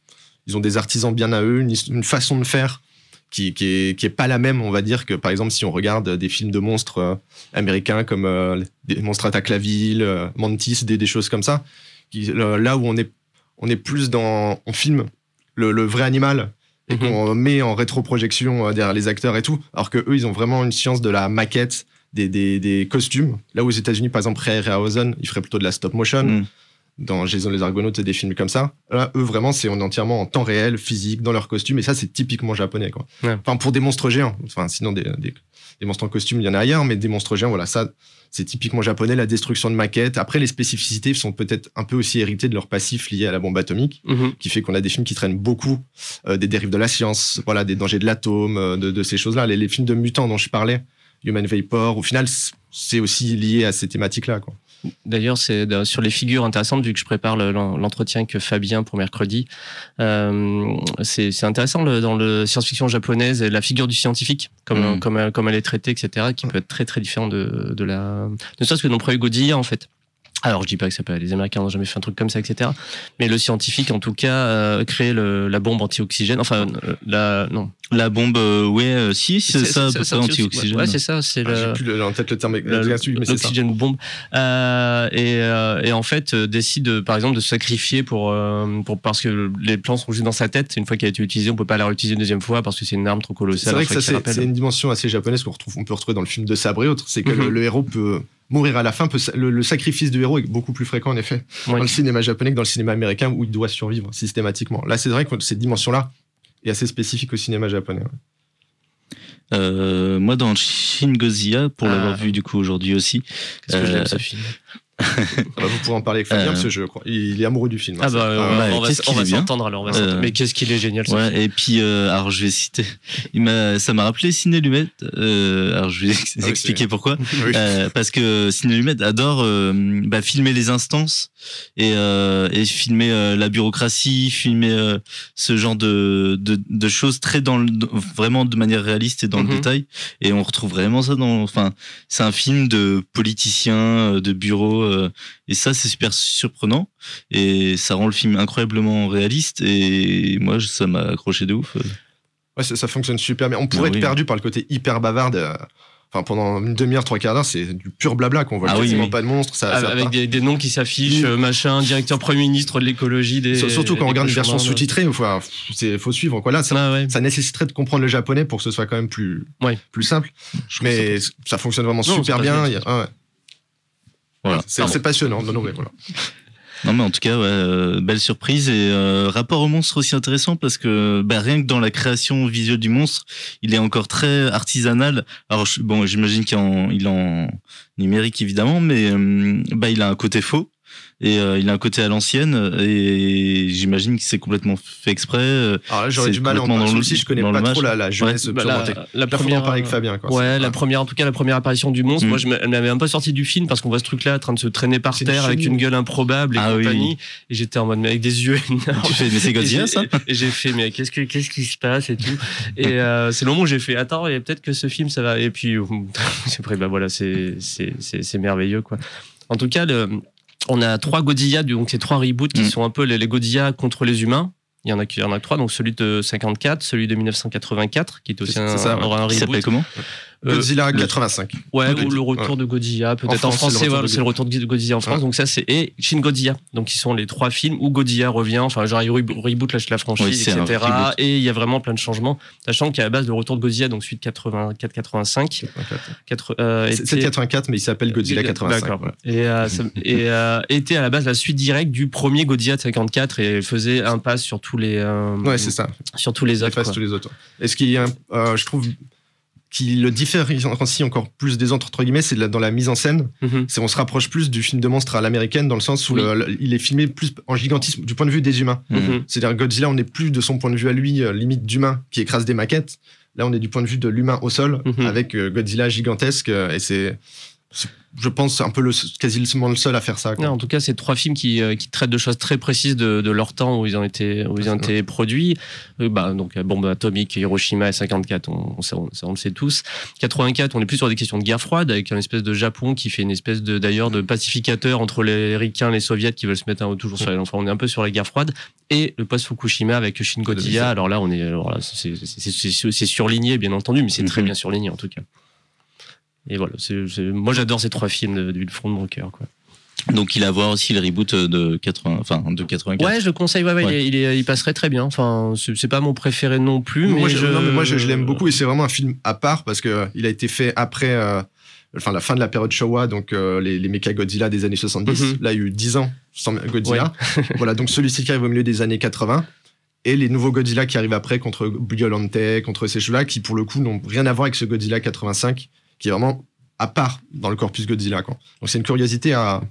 Ils ont des artisans bien à eux, une, une façon de faire qui, qui, est, qui est pas la même, on va dire, que par exemple si on regarde des films de monstres euh, américains comme euh, des monstres attaquent la ville, euh, Mantis, des, des, choses comme ça, qui, là où on est, on est plus dans, on filme le, le vrai animal et mm -hmm. qu'on met en rétroprojection derrière les acteurs et tout, alors que eux ils ont vraiment une science de la maquette, des, des, des costumes. Là aux États-Unis par exemple, Ray Harryhausen, il ferait plutôt de la stop motion. Mm dans Jason les Argonautes et des films comme ça. Là, eux, vraiment, c'est entièrement en temps réel, physique, dans leur costume. Et ça, c'est typiquement japonais, quoi. Ouais. Enfin, pour des monstres géants. Enfin, sinon, des, des, des, monstres en costume, il y en a ailleurs, mais des monstres géants, voilà, ça, c'est typiquement japonais. La destruction de maquettes. Après, les spécificités sont peut-être un peu aussi héritées de leur passif lié à la bombe atomique, mm -hmm. qui fait qu'on a des films qui traînent beaucoup euh, des dérives de la science, voilà, des dangers de l'atome, euh, de, de, ces choses-là. Les, les films de mutants dont je parlais, Human Vapor, au final, c'est aussi lié à ces thématiques-là, quoi. D'ailleurs, c'est sur les figures intéressantes, vu que je prépare l'entretien que Fabien pour mercredi. Euh, c'est intéressant le, dans le science-fiction japonaise, la figure du scientifique, comme, mmh. comme, comme elle est traitée, etc., qui peut être très très différente de, de la. Ne serait-ce que dans le premier Godzilla, en fait. Alors, je dis pas que ça peut, les Américains n'ont jamais fait un truc comme ça, etc. Mais le scientifique, en tout cas, euh, crée le, la bombe anti-oxygène. Enfin, euh, la, non. La bombe, euh, ouais, euh, si, c'est ça, ça anti-oxygène. Ouais, c'est ça, c'est ah, le. Plus en tête le terme L'oxygène bombe. Euh, et, euh, et en fait, décide, par exemple, de se sacrifier pour, pour, parce que les plans sont juste dans sa tête. Une fois qu'elle a été utilisée, on peut pas la réutiliser une deuxième fois parce que c'est une arme trop colossale. C'est vrai que ça, c'est une dimension assez japonaise qu'on retrouve, on peut retrouver dans le film de Sabre et autres. C'est que mm -hmm. le, le héros peut mourir à la fin. Peut, le, le, sacrifice du héros est beaucoup plus fréquent, en effet, oui. dans le cinéma japonais que dans le cinéma américain où il doit survivre systématiquement. Là, c'est vrai que cette dimension-là est assez spécifique au cinéma japonais. Ouais. Euh, moi, dans Shin Godzilla, pour ah. l'avoir vu du coup aujourd'hui aussi. Qu'est-ce que euh, j'aime ce film? Bah, vous pourrez en parler avec Fabien euh... parce que je crois il est amoureux du film. Ah bah, euh, bah on va, on va s'entendre alors. On va euh... Mais qu'est-ce qu'il est génial. Ce ouais, film. et puis euh, alors je vais citer. Il m'a, ça m'a rappelé Ciné Lumet. alors je vais ah, expliquer oui, pourquoi. oui. parce que Ciné Lumet adore bah, filmer les instances et, et filmer la bureaucratie, filmer ce genre de, de, de, choses très dans le, vraiment de manière réaliste et dans mm -hmm. le détail. Et on retrouve vraiment ça dans. Enfin, c'est un film de politiciens, de bureaux et ça, c'est super surprenant. Et ça rend le film incroyablement réaliste. Et moi, ça m'a accroché de ouf. Ouais, ça, ça, fonctionne super bien. On pourrait ah, être oui. perdu par le côté hyper bavard de, Enfin, pendant une demi-heure, trois quarts d'heure, c'est du pur blabla qu'on voit ah quasiment oui, oui. pas de monstres. Ça, avec ça des, des, noms qui s'affichent, oui. machin, directeur premier ministre de l'écologie. Des, Surtout quand on regarde une version sous-titrée, il faut, faut suivre. Quoi. Là, ça, ah, ouais. ça, nécessiterait de comprendre le japonais pour que ce soit quand même plus, plus simple. Je Mais ça, ça, fonctionne vraiment non, super bien. bien. Ah, voilà. C'est passionnant de nourrir. Voilà. Non mais en tout cas, ouais, euh, belle surprise et euh, rapport au monstre aussi intéressant parce que bah, rien que dans la création visuelle du monstre, il est encore très artisanal. Alors bon, j'imagine qu'il est en numérique évidemment, mais euh, bah, il a un côté faux et euh, il a un côté à l'ancienne et j'imagine que c'est complètement fait exprès. Alors là, j'aurais du mal en parler aussi, je connais pas trop la, la jeunesse ouais, bah, la, la, première avec Fabien. Quoi. Ouais, la première, en tout cas, la première apparition du monstre. Mm. Moi, je m'avais un peu sorti du film parce qu'on voit ce truc-là en train de se traîner par terre avec une gueule improbable et ah, compagnie. Oui. Et j'étais en mode, mais avec des yeux énormes. Tu fais, mais c'est Godzilla, ça Et j'ai fait, mais qu'est-ce que, qu'est-ce qui se passe et tout. Et euh, c'est le moment où j'ai fait, attends, et peut-être que ce film, ça va. Et puis, après, bah voilà, c'est, c'est, c'est merveilleux, quoi. En tout cas, le, on a trois Godzilla, donc ces trois reboots qui mmh. sont un peu les, les Godzilla contre les humains. Il y en a, il y en a trois, donc celui de 54, celui de 1984, qui est aussi un, ça, un, un reboot. Qui s'appelle comment? Godzilla euh, 85. Ouais, ou le retour ouais. de Godzilla, peut-être en, en, français, c'est le, retour de Godzilla en France. Ouais. Donc ça, c'est et Shin Godzilla. Donc ils sont les trois films où Godzilla revient, enfin genre il reboot la, la franchise, oui, etc. Et il y a vraiment plein de changements, sachant qu'à la base le retour de Godzilla, donc celui de 84-85. Euh, c'est 84, mais il s'appelle Godzilla 85. D'accord. Voilà. Et, euh, ça, et euh, était à la base la suite directe du premier Godzilla de 54 et faisait un pass sur tous les. Euh, ouais, c'est ça. Sur tous les autres. tous les autres. Et ce qui, je trouve qui le différencie encore plus des autres entre guillemets, c'est dans la mise en scène. Mm -hmm. C'est on se rapproche plus du film de monstre à l'américaine dans le sens où oui. le, le, il est filmé plus en gigantisme du point de vue des humains. Mm -hmm. C'est-à-dire Godzilla, on n'est plus de son point de vue à lui euh, limite d'humain qui écrase des maquettes. Là, on est du point de vue de l'humain au sol mm -hmm. avec euh, Godzilla gigantesque euh, et c'est je pense, un peu le, quasiment le seul à faire ça. en tout cas, c'est trois films qui, euh, qui, traitent de choses très précises de, de, leur temps où ils ont été, où ils ont été produits. Euh, bah, donc, euh, bombe atomique, Hiroshima et 54, on, on, on, le sait tous. 84, on est plus sur des questions de guerre froide, avec un espèce de Japon qui fait une espèce de, d'ailleurs, de pacificateur entre les Ricains et les Soviets qui veulent se mettre toujours sur les, enfin, on est un peu sur la guerre froide. Et le post-Fukushima avec Shin Godzilla. Alors là, on est, alors là, c'est, c'est, surligné, bien entendu, mais c'est très mhm. bien surligné, en tout cas. Et voilà, moi j'adore ces trois films du fond de mon cœur. Quoi. Donc il a à voir aussi le reboot de 80, enfin de 84. Ouais, je le conseille. Ouais, ouais, Il, il, passerait très bien. Enfin, c'est pas mon préféré non plus, mais, moi, je, moi je, l'aime beaucoup et c'est vraiment un film à part parce que euh, il a été fait après, euh, enfin la fin de la période Showa, donc euh, les, les Mecha Godzilla des années 70. Mhm. Là, il y a eu 10 ans sans Godzilla. voilà, donc celui-ci qui arrive au milieu des années 80 et les nouveaux Godzilla qui arrivent après contre Biolante, contre ces choses-là, qui pour le coup n'ont rien à voir avec ce Godzilla 85 qui est vraiment à part dans le corpus Godzilla. Quoi. Donc c'est une curiosité à,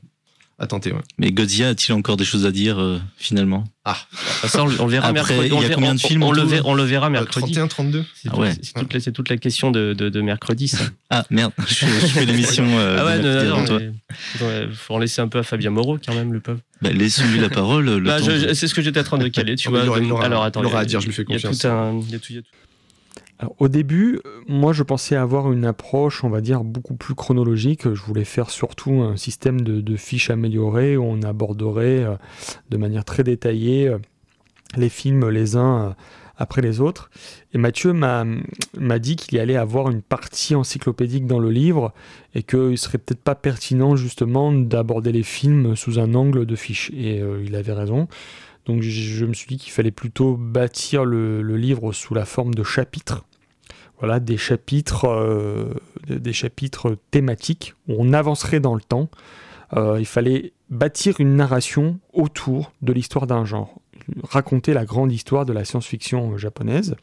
à tenter. Ouais. Mais Godzilla a-t-il encore des choses à dire euh, finalement? Ah, ça on, le verra mercredi. Il y a combien de films on, le verra, on le verra mercredi. 31, 32. C'est ah ouais. toute, toute, la question de, de, de mercredi. Ça. ah merde, je, fais l'émission. Euh, ah ouais, non, non, faut en laisser un peu à Fabien Moreau quand même, le peuple. Bah, Laissons-lui la parole. Bah, c'est ce que j'étais en train de caler, tu vois. alors attends, il aura à dire, je lui fais confiance. Il y a tout un, au début, moi je pensais avoir une approche, on va dire, beaucoup plus chronologique. Je voulais faire surtout un système de, fiches améliorées où on aborderait euh, de manière très détaillée euh, les films les uns euh, après les autres. Et Mathieu m'a dit qu'il y allait avoir une partie encyclopédique dans le livre et qu'il serait peut-être pas pertinent justement d'aborder les films sous un angle de fiches. Et il avait raison. Donc je me suis dit qu'il fallait plutôt bâtir le, livre sous la forme de chapitres. Voilà, des chapitres, euh, des chapitres thématiques où on avancerait dans le temps. Euh, il fallait bâtir une narration autour de l'histoire d'un genre, raconter la grande histoire de la science-fiction japonaise.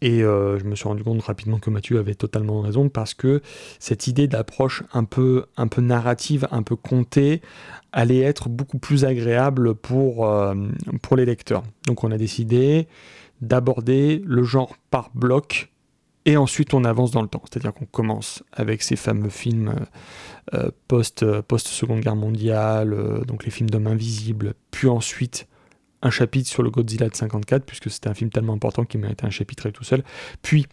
Et euh, je me suis rendu compte rapidement que Mathieu avait totalement raison parce que cette idée d'approche un peu, un peu narrative, un peu contée, allait être beaucoup plus agréable euh, pour les lecteurs. Donc on a décidé d'aborder le genre par bloc et ensuite on avance dans le temps. C'est-à-dire qu'on commence avec ces fameux films euh, post, post-seconde guerre mondiale, donc les films d'hommes invisibles, puis ensuite un chapitre sur le Godzilla de 54, puisque c'était un film tellement important qu'il méritait un chapitre tout seul. Puis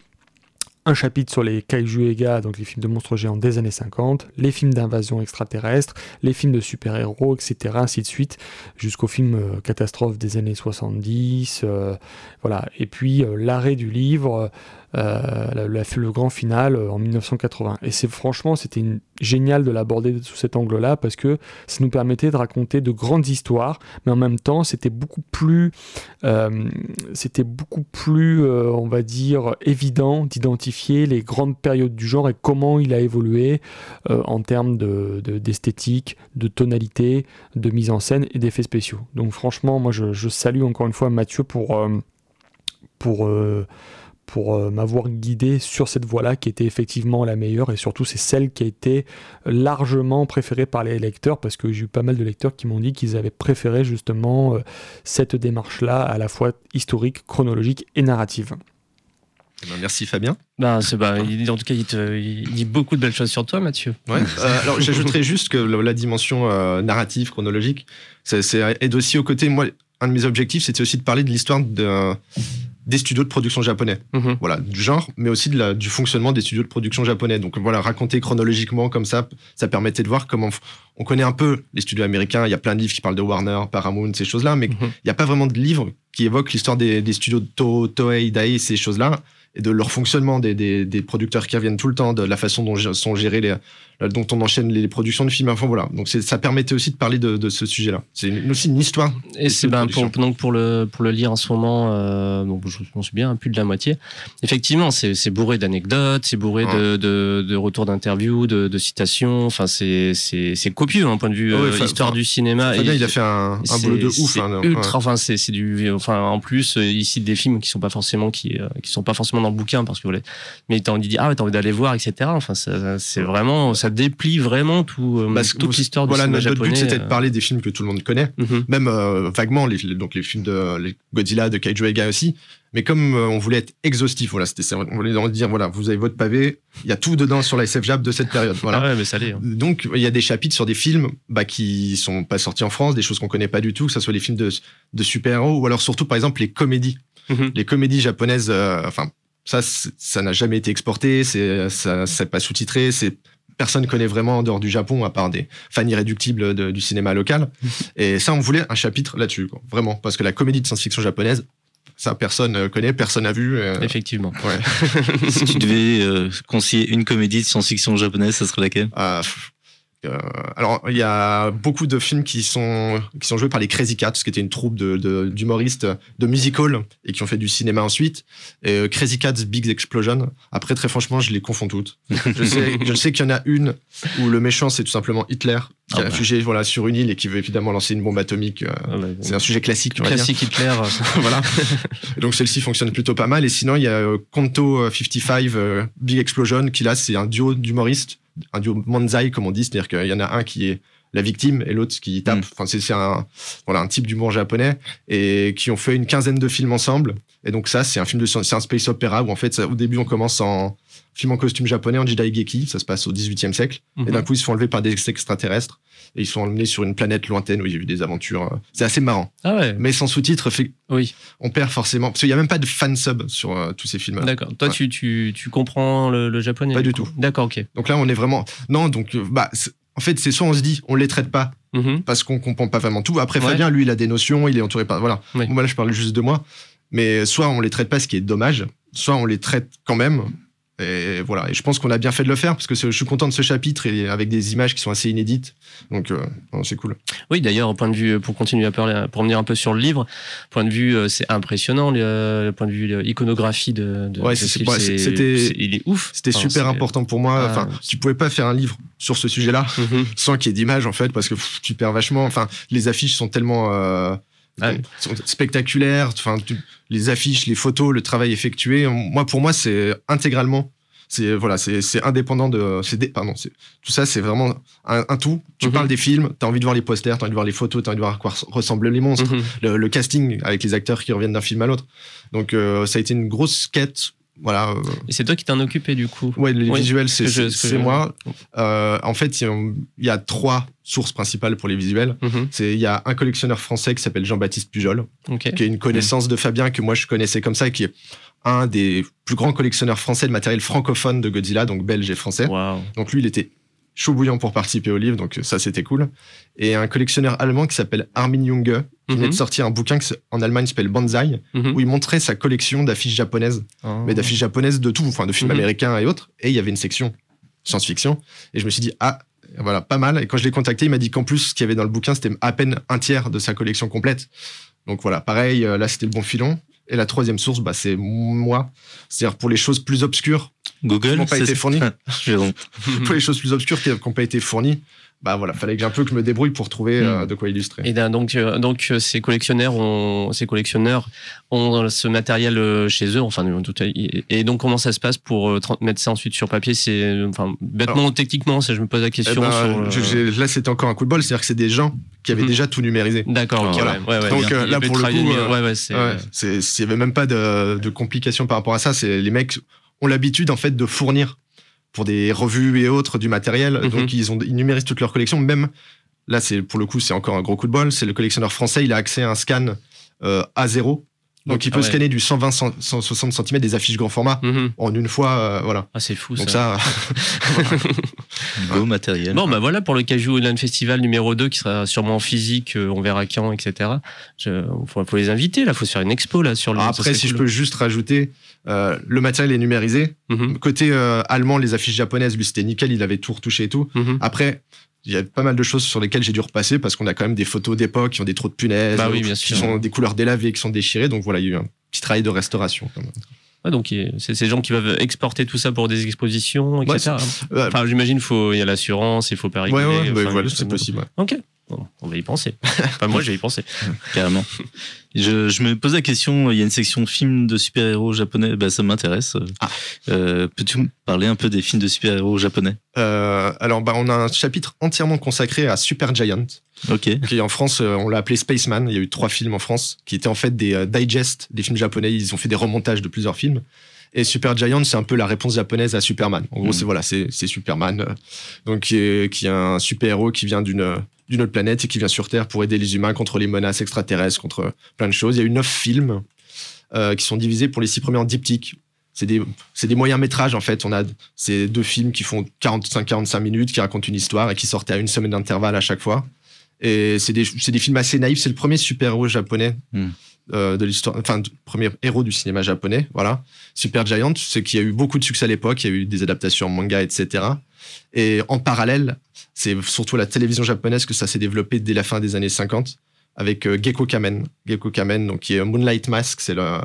un chapitre sur les kaiju Ega, donc les films de monstres géants des années 50, les films d'invasion extraterrestre, les films de super-héros, etc., ainsi de suite, jusqu'aux films euh, catastrophes des années 70. Euh, voilà. Et puis euh, l'arrêt du livre euh, le grand final euh, en 1980. Et c'est franchement, c'était génial de l'aborder sous cet angle-là parce que ça nous permettait de raconter de grandes histoires, mais en même temps, c'était beaucoup plus, euh, c'était beaucoup plus, on va dire, évident d'identifier les grandes périodes du genre et comment il a évolué en termes d'esthétique, de, de, tonalité, de mise en scène et d'effets spéciaux. Donc franchement, moi, je, je, salue encore une fois Mathieu pour pour pour euh, m'avoir guidé sur cette voie-là qui était effectivement la meilleure et surtout c'est celle qui a été largement préférée par les lecteurs parce que j'ai eu pas mal de lecteurs qui m'ont dit qu'ils avaient préféré justement euh, cette démarche-là à la fois historique, chronologique et narrative. Eh ben, merci Fabien. Ben, c'est, bah, il, en tout cas, il, dit beaucoup de belles choses sur toi, Mathieu. Ouais. Euh, alors, j'ajouterais juste que la, dimension narrative, chronologique, c'est, aide aussi au côté. Moi, un de mes objectifs, c'était aussi de parler de l'histoire de, des studios de production japonais. Mhm. Voilà, du genre, mais aussi de la, du fonctionnement des studios de production japonais. Donc voilà, raconter chronologiquement comme ça, ça permettait de voir comment on connaît un peu les studios américains. Il y a plein de livres qui parlent de Warner, Paramount, ces choses-là, mais mhm. il n'y a pas vraiment de livres qui évoquent l'histoire des, des, studios de to Toei, Dai, ces choses-là et de leur fonctionnement, des, des, des, producteurs qui reviennent tout le temps, de la façon dont sont gérés les, dont on enchaîne les productions de films. Enfin voilà, donc ça permettait aussi de parler de, de ce sujet-là. C'est aussi une histoire. Et c'est ben, pour, donc pour le pour le lire en ce moment, euh, je suis bien plus de la moitié. Effectivement, c'est bourré d'anecdotes, c'est bourré de, de, de, retours d'interviews, de, de, citations. Enfin, c'est c'est copieux d'un hein, point de vue euh, histoire du cinéma. Fabien, il a fait un, un boulot de ouf. Hein, ultra. Enfin, c'est du. Enfin, en plus, il cite des films qui sont pas forcément qui qui sont pas forcément dans le bouquin parce que mais t'as envie de dire ah ouais, t'as envie d'aller voir etc. Enfin c'est vraiment ça déplie vraiment tout bah, toute l'histoire du voilà, cinéma notre but c'était de euh. parler des films que tout le monde connaît, Mhm. même euh, vaguement les, donc les films de les Godzilla, de Kaiju Eiga aussi. Mais comme on voulait être exhaustif, voilà, c'était on voulait dire voilà, vous avez votre pavé, il y a tout dedans sur la SF Jab de cette période. Voilà. Ah ouais mais ça hein. Donc, il y a des chapitres sur des films bah, qui sont pas sortis en France, des choses qu'on connaît pas du tout, que ce soit les films de, de super-héros ou alors surtout, par exemple, les comédies. Mhm. Les comédies japonaises, euh, enfin, ça, ça n'a jamais été exporté, c'est, ça, c'est pas sous-titré, c'est, personne connaît vraiment en dehors du Japon, à part des fans irréductibles de- du cinéma local. Et ça, on voulait un chapitre là-dessus, quoi, vraiment, parce que la comédie de science-fiction japonaise, ça, personne euh, connaît, personne n'a vu. euh, Effectivement. ouais. si tu devais euh, conseiller une comédie de science-fiction japonaise, ça serait laquelle? Ah, euh, alors, il y a beaucoup de films qui sont, qui sont joués par les Crazy Cats, qui était une troupe de- de- d'humoristes de, musical et qui ont fait du cinéma ensuite. Et, euh, Crazy Cats Big Explosion. Après, très franchement, je les confonds toutes. Je sais, je sais qu'il y en a une où le méchant, c'est tout simplement Hitler, qui Ah est bah. réfugié voilà, sur une île et qui veut évidemment lancer une bombe atomique. euh, Ah bah, c'est un sujet classique, dire. classique Hitler. voilà. Et donc celle-ci fonctionne plutôt pas mal. Et sinon, il y a euh, 55 euh, Big Explosion, qui là, c'est un duo d'humoristes, un duo manzai, comme on dit, c'est-à-dire qu'il y en a un qui est la victime et l'autre qui tape. Mm. Enfin, c'est c'est un, voilà, un type d'humour japonais et qui ont fait une quinzaine de films ensemble. Et donc ça, c'est un film de science- c'est un space opéra où en fait, ça- au début, on commence en film en costume japonais, en Jidaigeki, ça se passe au 18e siècle. Mhm. Et d'un coup, ils se font enlever par des extraterrestres et ils sont emmenés sur une planète lointaine où il y a eu des aventures. euh, C'est assez marrant. Ah ouais. Mais sans sous-titres, fait- Oui. on perd forcément. Parce qu'il n'y a même pas de fan sub sur euh, tous ces films. D'accord. Toi Ouais. tu, tu, tu comprends le, le japonais Pas du coup tout. D'accord ok. Donc là, on est vraiment. Non, donc, euh, bah, c'est- en fait, c'est soit on se dit, on les traite pas Mhm. parce qu'on comprend pas vraiment tout. Après, Ouais. Fabien, lui, il a des notions, il est entouré par. Voilà. Oui. Moi, là, je parle juste de moi. Mais soit on les traite pas, ce qui est dommage, soit on les traite quand même. Et voilà. Et je pense qu'on a bien fait de le faire parce que je suis content de ce chapitre et avec des images qui sont assez inédites. Donc, euh, c'est cool. Oui, d'ailleurs, au point de vue, pour continuer à parler, pour revenir un peu sur le livre, point de vue, euh, c'est impressionnant, le, le point de vue iconographie de, de, Ouais, c'est- c'était- il est ouf. C'était Enfin, super important pour moi. Ah, Enfin, tu pouvais pas faire un livre sur ce sujet-là Mhm. sans qu'il y ait d'images en fait parce que pff, tu perds vachement enfin les affiches sont tellement euh, Ah sont spectaculaires enfin les affiches les photos le travail effectué moi pour moi c'est intégralement c'est voilà c'est c'est indépendant de c'est des- pardon tout ça c'est vraiment un, un tout tu Mhm. parles des films t'as envie de voir les posters t'as envie de voir les photos t'as envie de voir à quoi res- ressemblent les monstres Mhm. le, le casting avec les acteurs qui reviennent d'un film à l'autre donc euh, ça a été une grosse quête voilà euh, Et c'est toi qui t'en occupé du coup. Ouais, les Oui, visuels, ce c'est ce moi. Euh, en fait, il y, a- il y a trois sources principales pour les visuels. Mhm. C'est il y a un collectionneur français qui s'appelle Jean-Baptiste Pujol, qui est une connaissance de Fabien que moi je connaissais comme ça, qui est un des plus grands collectionneurs français de matériel francophone de Godzilla, donc belge et français. Donc lui, il était chaud bouillant pour participer au livre, donc ça c'était cool. Et un collectionneur allemand qui s'appelle Armin Junge, qui Mhm. vient de sortir un bouquin qui en Allemagne qui s'appelle Banzai, Mhm. où il montrait sa collection d'affiches japonaises Oh. mais d'affiches japonaises de tout, enfin de films Mhm. américains et autres. Et il y avait une section science-fiction. Et je me suis dit, ah, voilà, pas mal. Et quand je l'ai contacté, il m'a dit qu'en plus, ce qu'il y avait dans le bouquin, c'était à peine un tiers de sa collection complète. Donc voilà, pareil, euh, là, c'était le bon filon. Et la troisième source, bah, c'est moi. C'est-à-dire pour les choses plus obscures, Google qui n'ont pas été donc- pour les choses plus obscures qui n'ont pas été fournies, bah voilà, fallait que j'ai un peu que je me débrouille pour trouver Mhm. euh, de quoi illustrer. Et donc, euh, donc euh, ces collectionneurs ont, ces collectionneurs ont ce matériel chez eux. Enfin, et donc comment ça se passe pour mettre ça ensuite sur papier C'est enfin bêtement techniquement, ça, je me pose la Eh question. ben, sur, euh, je- j'ai- là, c'était encore un coup de bol, c'est-à-dire que c'est des gens qui avaient Mhm. déjà tout numérisé. D'accord, ok, Voilà. ouais, ouais, ouais, Donc, bien. là, pour le coup, de- euh, ouais, ouais, c'est. Ouais, c'est- il n'y avait même pas de, de complications par rapport à ça. C'est les mecs ont l'habitude en fait de fournir pour des revues et autres du matériel. Mhm. Donc ils ont ils numérisent toute leur collection. Même là, c'est pour le coup c'est encore un gros coup de bol. C'est le collectionneur français. Il a accès à un scan euh, A0. Donc il peut Ah ouais. scanner du 120 cent- 160 cm des affiches grand format Mhm. en une fois. euh, voilà. Ah, c'est fou Donc ça. ça, Beau matériel. Bon, bah voilà pour le Caju Land Festival numéro 2 qui sera sûrement physique, euh, on verra quand, etc. Il faut, faut les inviter, là, faut se faire une expo là sur le. ça après si je peux juste rajouter, euh, le matériel est numérisé. Mhm, Côté euh, allemand, les affiches japonaises, lui c'était nickel. Il avait tout retouché et tout. mhm. Après, il y a pas mal de choses sur lesquelles j'ai dû repasser parce qu'on a quand même des photos d'époque qui ont des trous de punaises, Bah oui, ou bien qui sûr. sont des couleurs délavées, qui sont déchirées. Donc voilà, il y a eu un petit travail de restauration. quand même. Donc c'est ces gens qui peuvent exporter tout ça pour des expositions, etc. enfin, j'imagine faut il y a l'assurance, il faut pas rigoler. Ouais, ouais, voilà, c'est possible. Ok. on va y penser. enfin, moi, je vais y penser. Carrément. Je, je, me pose la question, il y a une section films de super-héros japonais, bah, ça m'intéresse. Ah. Euh, Peux-tu me parler un peu des films de super-héros japonais? Euh, Alors, bah, on a un chapitre entièrement consacré à Super Giant. Ok. Qui, en France, euh, on l'a appelé Spaceman. Il y a eu trois films en France qui étaient en fait des euh, digests des films japonais. Ils ont fait des remontages de plusieurs films. Et Super Giant, c'est un peu la réponse japonaise à Superman. En gros, hmm. c'est voilà, c'est Superman, euh, donc qui est, qui est un super héros qui vient d'une d'une autre planète et qui vient sur Terre pour aider les humains contre les menaces extraterrestres, contre plein de choses. Il y a eu neuf films qui sont divisés pour les six premiers en diptyques. C'est des, des moyens métrages en fait. On a ces deux films qui font 45-45 minutes, qui racontent une histoire et qui sortaient à une semaine d'intervalle à chaque fois. Et c'est des, des, films assez naïfs. C'est le premier super-héros japonais hmm. euh, de l'histoire, enfin, premier héros du cinéma japonais. Voilà. Super Giant, c'est qui a eu beaucoup de succès à l'époque. Il y a eu des adaptations en manga, etc. Et en parallèle, c'est surtout la télévision japonaise que ça s'est développé dès la fin des années 50 avec euh, Gecko Kamen. Gecko Kamen, donc qui est Moonlight Mask, c'est le,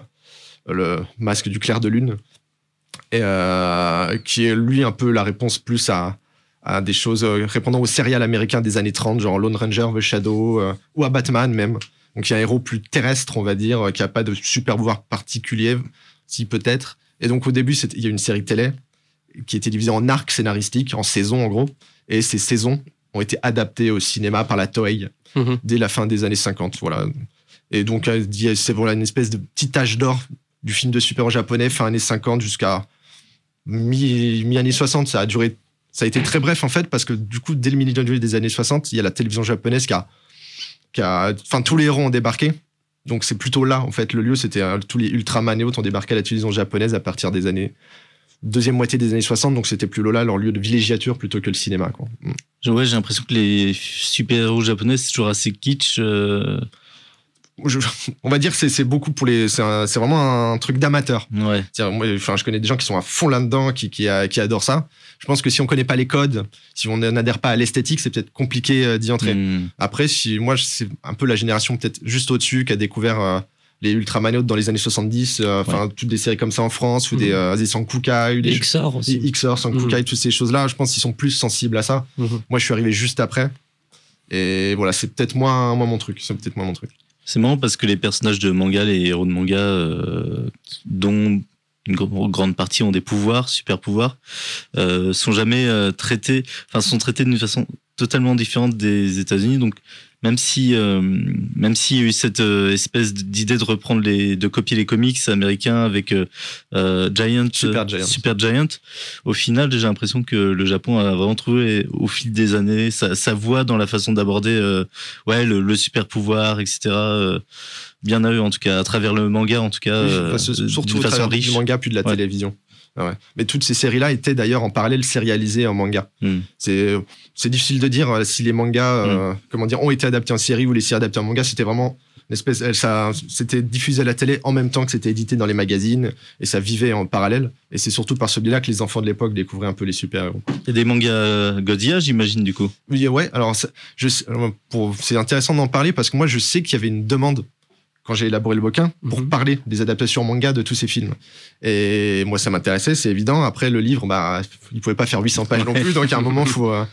le masque du clair de lune. Et euh, qui est lui un peu la réponse plus à, à des choses euh, répondant aux serial américains des années 30, genre Lone Ranger, The Shadow, euh, ou à Batman même. Donc il y a un héros plus terrestre, on va dire, euh, qui a pas de super pouvoir particulier, si peut-être. Et donc au début, il y a une série télé qui était divisée en arcs scénaristiques, en saisons en gros. Et ces saisons ont été adaptées au cinéma par la Toei mhm. dès la fin des années 50. Voilà. Et donc c'est voilà une espèce de petit âge d'or du film de super japonais, fin années 50 jusqu'à mi-années 60. Ça a duré ça a été très bref en fait parce que du coup dès le milieu des années 60 il y a la télévision japonaise qui a, qui a enfin tous les héros ont débarqué donc c'est plutôt là en fait le lieu c'était euh, tous les Ultraman et autres ont débarqué à la télévision japonaise à partir des années deuxième moitié des années 60 donc c'était plus là leur lieu de villégiature plutôt que le cinéma. Mm. Ouais, j'ai l'impression que les super-héros japonais c'est toujours assez kitsch euh, on va dire que c'est beaucoup pour les. C'est vraiment un truc d'amateur. Ouais. Enfin, je connais des gens qui sont à fond là-dedans, qui, qui, adorent ça. Je pense que si on connaît pas les codes, si on n'adhère pas à l'esthétique, c'est peut-être compliqué euh, d'y entrer. Hmm. Après, si moi, c'est un peu la génération peut-être juste au-dessus qui a découvert euh, les Ultramanotes dans les années 70, euh, enfin toutes des séries comme ça en France ou des euh, Sankukai, des XOR aussi, XOR, Sankukai, hmm. toutes ces choses-là. Je pense qu'ils sont plus sensibles à ça. Hmm. Moi, je suis arrivé juste après. Et voilà, c'est peut-être moins, moins mon truc. C'est peut-être moins mon truc. C'est marrant parce que les personnages de manga, les héros de manga, euh, dont une grande partie ont des pouvoirs, super pouvoirs, euh, sont jamais euh, traités, enfin sont traités d'une façon totalement différente des États-Unis. Donc même si euh, même s'il y a eu cette euh, espèce d'idée de reprendre les de copier les comics américains avec euh, Giant Super Giant. Super Giant au final j'ai l'impression que le Japon a vraiment trouvé au fil des années sa, voix dans la façon d'aborder ouais le, super pouvoir etc bien à eux en tout cas à travers le manga en tout cas surtout au travers riche. du manga puis de la télévision Ouais. Mais toutes ces séries-là étaient d'ailleurs en parallèle sérialisées en manga. Hmm. C'est c'est difficile de dire euh, si les mangas euh, hmm. comment dire ont été adaptés en série ou les séries adaptées en manga. C'était vraiment une espèce ça c'était diffusé à la télé en même temps que c'était édité dans les magazines et ça vivait en parallèle. Et c'est surtout par ce biais-là que les enfants de l'époque découvraient un peu les super-héros. Il y a des mangas euh, Godzilla, j'imagine du coup. Oui, ouais. Alors c'est intéressant d'en parler parce que moi je sais qu'il y avait une demande quand j'ai élaboré le bouquin pour mhm. parler des adaptations manga de tous ces films. Et moi, ça m'intéressait, c'est évident. Après, le livre, bah, il pouvait pas faire 800 pages non plus, donc à un moment, il faut euh,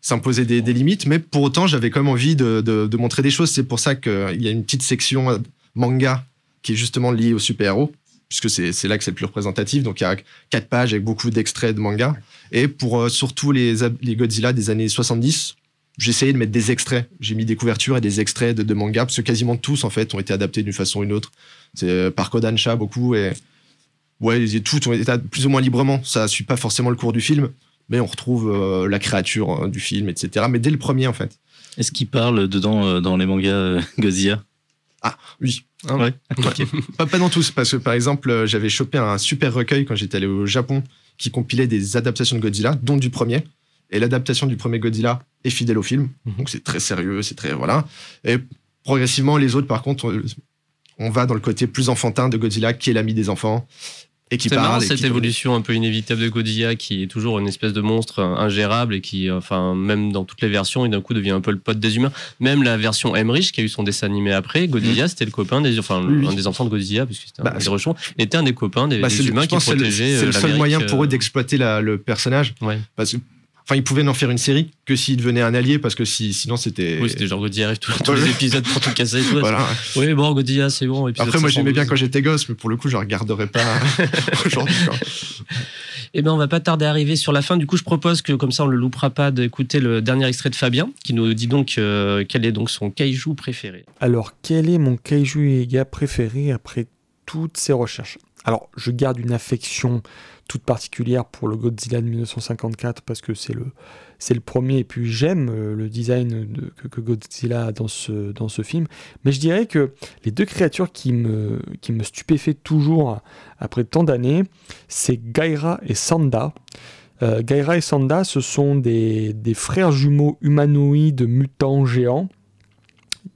s'imposer des, limites. Mais pour autant, j'avais quand même envie de, montrer des choses. C'est pour ça qu'il y a une petite section euh, manga qui est justement liée aux super-héros, puisque c'est là que c'est le plus représentatif. Donc il y a quatre pages avec beaucoup d'extraits de manga. Et pour euh, surtout les, les Godzilla des années 70, j'ai essayé de mettre des extraits. J'ai mis des couvertures et des extraits de, de mangas, parce que quasiment tous, en fait, ont été adaptés d'une façon ou d'une autre. C'est euh, par Kodansha, beaucoup, et ouais, tout ont été plus ou moins librement. Ça suit pas forcément le cours du film, mais on retrouve euh, la créature hein, du film, etc. Mais dès le premier, en fait. Est-ce qu'il parle dedans, euh, dans les mangas Godzilla? Ah, oui. Hein. ouais. pas, pas dans tous, parce que par exemple, j'avais chopé un super recueil quand j'étais allé au Japon qui compilait des adaptations de Godzilla, dont du premier. Et l'adaptation du premier Godzilla est fidèle au film. Mhm. Donc c'est très sérieux, c'est très. Voilà. Et progressivement, les autres, par contre, on, va dans le côté plus enfantin de Godzilla, qui est l'ami des enfants. et qui C'est marrant cette qui- évolution un peu inévitable de Godzilla qui est toujours une espèce de monstre euh, ingérable et qui, euh, enfin, même dans toutes les versions, il d'un coup devient un peu le pote des humains. Même la version Emmerich qui a eu son dessin animé après, Godzilla, c'était le copain des, enfin, Oui, un des enfants de Godzilla, puisque c'était Bah, un des c'est- rechons, était un des copains des, Bah, des le- humains qui pense que c'est le- protégeaient. C'est euh, le seul moyen pour euh, eux d'exploiter la- le personnage. Ouais. Parce que, enfin, ils pouvaient n'en faire une série que s'il devenait un allié, parce que si, sinon c'était. Oui, c'était genre Godzilla arrive tous, tous les épisodes pour tout casser et tout. Voilà. Oui, bon, Godzilla, c'est bon. Après, moi, j'aimais bien 512. quand j'étais gosse, mais pour le coup, je regarderais pas aujourd'hui. Eh ben, on va pas tarder à arriver sur la fin. Du coup, je propose que, comme ça, on le loupera pas, d'écouter le dernier extrait de Fabien, qui nous dit donc euh, quel est donc son kaiju préféré. Alors, quel est mon kaiju Eiga préféré après toutes ces recherches? Alors, je garde une affection particulière pour le Godzilla de 1954 parce que c'est le, premier et puis j'aime euh, le design de- que, Godzilla a dans ce, film. Mais je dirais que les deux créatures qui me, qui me stupéfait toujours après tant d'années, c'est Gaira et Sanda. Euh, Gaira et Sanda, ce sont des, des frères jumeaux humanoïdes mutants géants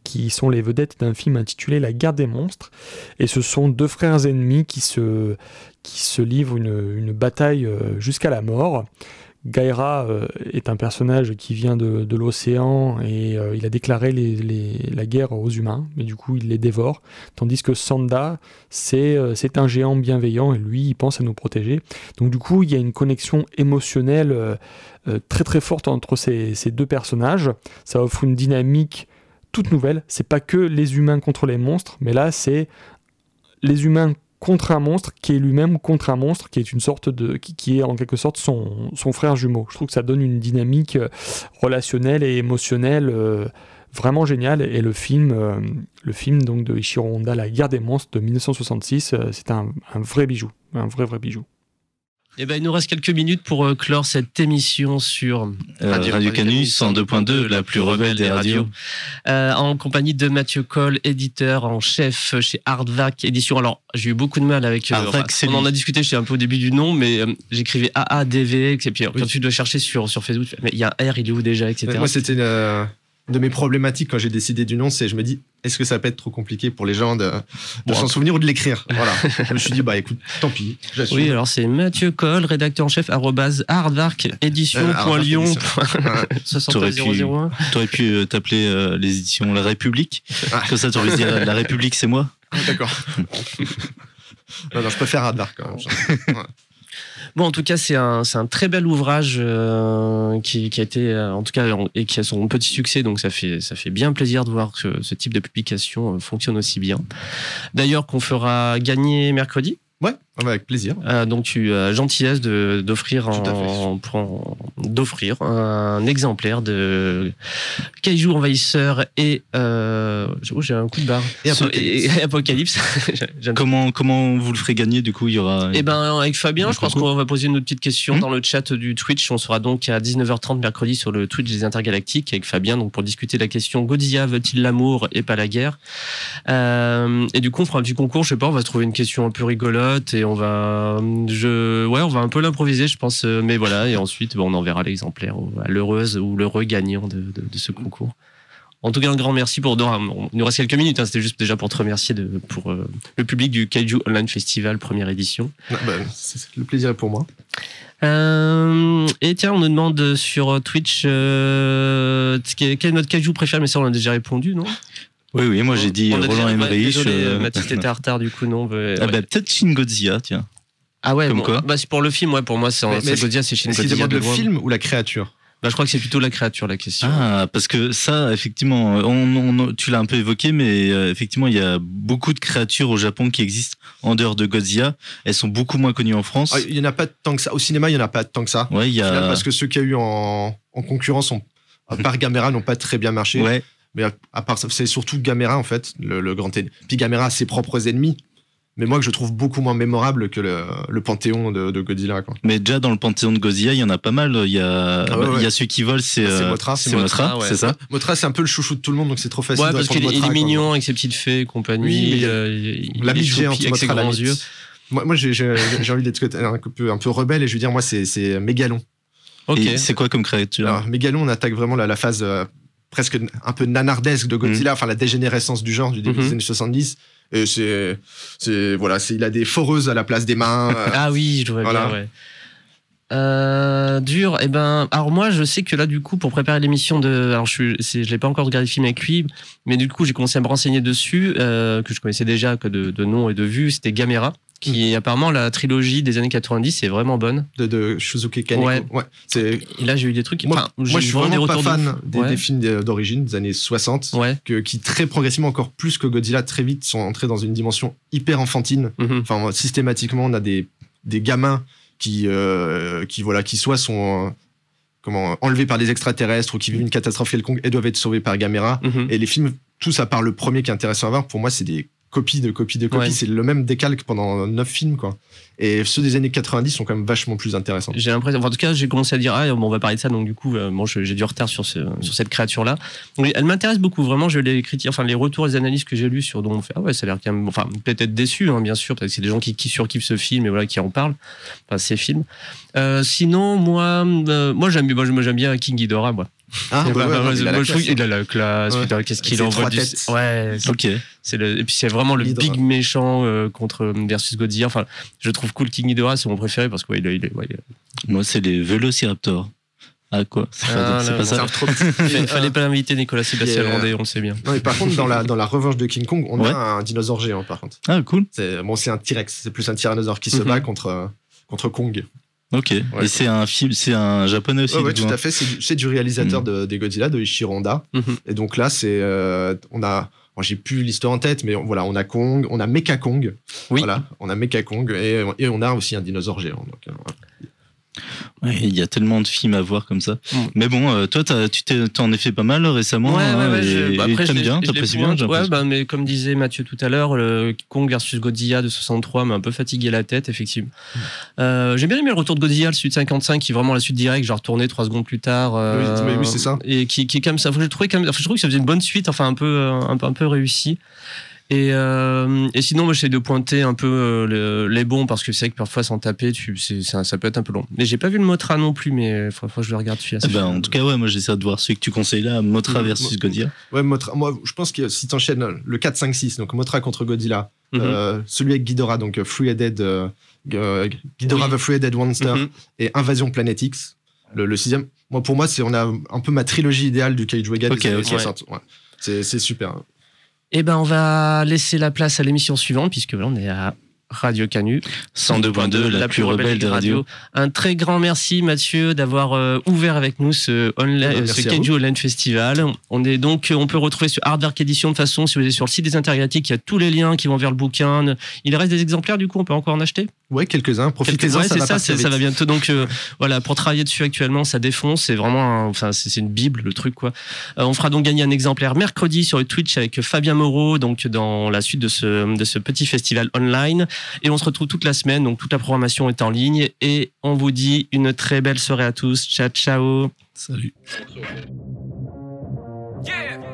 qui sont les vedettes d'un film intitulé La guerre des monstres. Et ce sont deux frères ennemis qui se, qui se livrent une, une bataille euh, jusqu'à la mort. Gaira euh, est un personnage qui vient de, de l'océan et euh, il a déclaré la guerre aux humains, mais du coup il les dévore. Tandis que Sanda, c'est un géant bienveillant et lui il pense à nous protéger. Donc du coup il y a une connexion émotionnelle très très forte entre ces, ces deux personnages. Ça offre une dynamique toute nouvelle. C'est pas que les humains contre les monstres, mais là c'est les humains contre un monstre qui est lui-même contre un monstre qui est une sorte de qui, est en quelque sorte son, frère jumeau. Je trouve que ça donne une dynamique euh, relationnelle et émotionnelle euh, vraiment géniale et le film euh, le film donc de Ishiro Honda La guerre des monstres de 1966 euh, c'est un vrai bijou, un vrai vrai bijou. Eh ben, il nous reste quelques minutes pour euh, clore cette émission sur Euh, Radio- Radio, Canus 102.2, la plus rebelle des radios. Euh, en compagnie de Mathieu Coll, éditeur en chef chez Hardvac Édition. Alors, j'ai eu beaucoup de mal avec. euh, Hardvac, enfin, on en a discuté, j'étais un peu au début du nom, mais euh, j'écrivais AADVX, et puis quand tu dois chercher sur, sur Facebook, mais il y a un R, il est où déjà, etc. Moi, c'était euh, de mes problématiques quand j'ai décidé du nom, c'est je me dis, est-ce que ça peut être trop compliqué pour les gens de, de Bon, s'en souvenir ou de l'écrire? Voilà. je me suis dit, bah écoute, tant pis. Oui, alors c'est Mathieu Coll, rédacteur en chef, arrobase hardvark Euh. Hardvark. T'aurais pu- 60001. T'aurais pu euh, t'appeler euh, les éditions La République. Ah. Comme ça, t'aurais pu dire La République, c'est moi. Ah, D'accord. non, non, je préfère Radar quand même. Bon, en tout cas, c'est un, un très bel ouvrage euh, qui, qui a été, euh, en tout cas, et qui a son petit succès. Donc, ça fait, ça fait bien plaisir de voir que ce type de publication euh, fonctionne aussi bien. D'ailleurs, qu'on fera gagner mercredi? Ouais, avec plaisir. Euh, donc, tu as gentillesse de- d'offrir un exemplaire de Kaiju Envahisseur et euh, oh, j'ai un coup de barre Et Apocalypse. et- et Apocalypse. J'aime Comment, comment vous le ferez gagner Du coup, il y aura. eh ben, avec Fabien, je pense qu'on va poser une autre petite question Hmm. dans le chat du Twitch. On sera donc à 19h30 mercredi sur le Twitch des Intergalactiques avec Fabien, donc pour discuter de la question Godzilla veut-il l'amour et pas la guerre? Euh, Et du coup, on fera un petit concours. Je sais pas, on va se trouver une question un peu rigolote et on va, je, ouais, on va un peu l'improviser, je pense. euh, Mais voilà, et ensuite, bon, on enverra l'exemplaire à l'heureuse ou l'heureux gagnant de, de- de ce concours. En tout cas, un grand merci pour. non, il nous reste quelques minutes. hein, C'était juste déjà pour te remercier de, pour euh, le public du Kaiju Online Festival première édition. Non, bah, c'est- le plaisir est pour moi. Euh, et tiens, on nous demande sur Twitch euh, quel est notre kaiju préféré, mais ça on a déjà répondu, non? Oui, oui, moi j'ai dit On euh, Roland ouais, Emmerich. Désolé, euh, Mathis était en retard du coup, non ouais, Ah ouais. bah, peut-être Shin Godzilla, tiens. Ah ouais, comme bon, quoi bah, c'est pour le film, ouais, pour moi c'est c'est Godzilla, c'est Shin Godzilla de le loin. film ou la créature? Bah, je crois que c'est plutôt la créature la question. Ah, parce que ça, effectivement, on, on- tu l'as un peu évoqué, mais euh, effectivement, il y a beaucoup de créatures au Japon qui existent en dehors de Godzilla. Elles sont beaucoup moins connues en France. Ah, Il y en a pas tant que ça. Au cinéma, il y en a pas tant que ça. ouais, il y final, a. Parce que ceux qu'il y a eu en, en concurrence, ont, part Gamera, n'ont pas très bien marché. Ouais, Mais à, à part ça, c'est surtout Gamera, en fait, le, le grand ennemi. Puis Gamera a ses propres ennemis. Mais moi, que je trouve beaucoup moins mémorable que le, le panthéon de, de Godzilla. Quoi. mais déjà dans le panthéon de Godzilla, il y en a pas mal. Il y a, Ah ouais, bah, il y a ceux qui volent, c'est C'est euh, Motra. c'est c'est Motra, Mothra, ouais. c'est ça? Motra, c'est un peu le chouchou de tout le monde, donc c'est trop facile Ouais, de parce qu'il est, quoi. mignon avec ses petites fées et compagnie. Oui, mais il y a- euh, il- La géante, choupi avec ses grands yeux. Moi, moi j'ai envie d'être un peu, un peu rebelle et je veux dire, moi, c'est- c'est Mégalon. Ok. C'est quoi comme créature? Alors, Mégalon, on attaque vraiment la, la phase euh, presque un peu nanardesque de Godzilla, enfin la dégénérescence du genre du début des années 70, Et c'est, c'est voilà, c'est il a des foreuses à la place des mains. euh, Ah oui, je vois Voilà. bien, ouais. Euh, dur, et ben, alors moi je sais que là du coup pour préparer l'émission de, alors je suis, c'est- je l'ai pas encore regardé le film avec lui, mais du coup j'ai commencé à me renseigner dessus, euh, que je connaissais déjà que de, de nom et de vue, c'était Gamera, qui Mm. apparemment la trilogie des années 90 est vraiment bonne. de, de Shuzuki Kaneko. Ouais. Ouais. C'est, Et là j'ai eu des trucs, moi, moi, je suis vraiment des pas de fan fou. des, Ouais. des films d'origine des années 60. Ouais. Que, qui très progressivement, encore plus que Godzilla, très vite sont entrés dans une dimension hyper enfantine. Mhm. Enfin, systématiquement, on a des, des gamins qui, euh, qui, voilà, qui soit sont euh, comment, enlevés par des extraterrestres ou qui vivent une catastrophe quelconque et doivent être sauvés par Gamera. Mhm. Et les films, tous à part le premier qui est intéressant à voir, pour moi, c'est des copies de copies de. Ouais. C'est le même décalque pendant neuf films, quoi. Et ceux des années 90 sont quand même vachement plus intéressants. J'ai l'impression, enfin, en tout cas, j'ai commencé à dire, ah, bon, on va parler de ça, donc du coup, euh, bon, j'ai du retard sur, ce, sur cette créature-là. Elle m'intéresse beaucoup, vraiment, je les critiques, enfin, les retours, les analyses que j'ai lues sur, dont on fait, ah ouais, ça a l'air quand même, enfin, peut-être être déçu, hein, bien sûr, parce que c'est des gens qui, qui surkiffent ce film et voilà, qui en parlent, enfin, ces films. Euh, sinon, moi, euh, moi, j'aime, moi, j'aime bien King Ghidorah, moi. Ah, bah bah, ouais, non, il a la moi, je trouve classe, qu'il a la classe, Ouais. qu'est-ce qu'il envoie du. Ouais, Ok. C'est le, et puis c'est vraiment le big méchant euh, contre versus Godzilla. Enfin, je trouve cool King Ghidorah, c'est mon préféré parce que ouais, il, est- il est- ouais, il est- Moi, c'est les Vélociraptors. Ah, quoi? C'est Ah, pas, c'est là, pas ça trop Et, fallait euh, pas inviter Nicolas Sébastien et, euh, Landais, on le sait bien. Non, mais par contre, dans la, dans la revanche de King Kong, on Ouais. a un dinosaure géant, par contre. Ah, cool. C'est bon, c'est un T-Rex, c'est plus un tyrannosaure qui se Mhm. bat contre, euh, contre Kong. Ok. Et c'est un film, c'est un japonais aussi. Ouais, du tout à fait. C'est du, réalisateur de, des Godzilla, de Ishiro Honda. Mhm. Et donc là, c'est, euh, on a, bon, j'ai plus l'histoire en tête, mais on- voilà, on a Kong, on a Mecha Kong. Oui. Voilà, on a Mecha Kong et, et on a aussi un dinosaure géant. Donc, euh, voilà. Ouais, il y a tellement de films à voir comme ça. Mm. Mais bon, euh, toi, tu t'es- t'en as fait pas mal récemment. Ouais, hein, ouais, je- et- bah, et après, je t'aimes bien, je t'apprécies bien. j'ai Ouais, bah, mais comme disait Mathieu tout à l'heure, le Kong versus Godzilla de 63 m'a un peu fatigué la tête, effectivement. Mm. Euh, J'ai bien aimé le retour de Godzilla, le Sud 55, qui est vraiment la suite directe, genre retourné trois secondes plus tard. euh, Oui, mais oui, c'est ça. Et qui, qui est comme ça. Je trouvais quand même, je que ça faisait une bonne suite, enfin un peu, euh, un peu, un peu réussi. Et, euh, et sinon, moi, j'essaie de pointer un peu euh, le- les bons parce que c'est vrai que parfois, sans taper, tu, c'est- ça, ça peut être un peu long. Mais j'ai pas vu le Motra non plus, mais il faut, faut que je le regarde celui-là. Eh ben, en tout cas, ouais, moi j'essaie de voir celui que tu conseilles là, Motra Mm, versus mm, Godzilla. Ouais, Mothra- moi, je pense que si t'enchaînes le 4, 5, 6, donc Mothra contre Godzilla, Mhm. euh, celui avec Ghidorah, donc euh, euh, euh, Ghidorah Oui. the Three-Headed Monster Mhm. et Invasion Planet X, le, le sixième. Moi, pour moi, c'est on a un peu ma trilogie idéale du Kaiju Ega Ok, des années ok. 60. Ouais. C'est c'est super. Eh ben, on va laisser la place à l'émission suivante, puisque on est à Radio Canu, 102.2, la plus rebelle des radios. Un très grand merci, Mathieu, d'avoir euh, ouvert avec nous ce, online, Eh ben, euh, ce à Kaiju Online Festival. On est donc, on peut retrouver sur Hardwerk Edition de façon, si vous êtes sur le site des Intergalactiques, il y a tous les liens qui vont vers le bouquin. Il reste des exemplaires, du coup, on peut encore en acheter? Ouais, quelques-uns. Profitez-en, Ouais, ça ça, va bientôt. Donc euh, voilà, pour travailler dessus actuellement, ça défonce. C'est vraiment, un- enfin, c'est c'est une bible le truc quoi. Euh, on fera donc gagner un exemplaire mercredi sur le Twitch avec Fabien Moreau, donc dans la suite de ce de ce petit festival online. Et on se retrouve toute la semaine. Donc toute la programmation est en ligne et on vous dit une très belle soirée à tous. Ciao ciao. Salut. Yeah.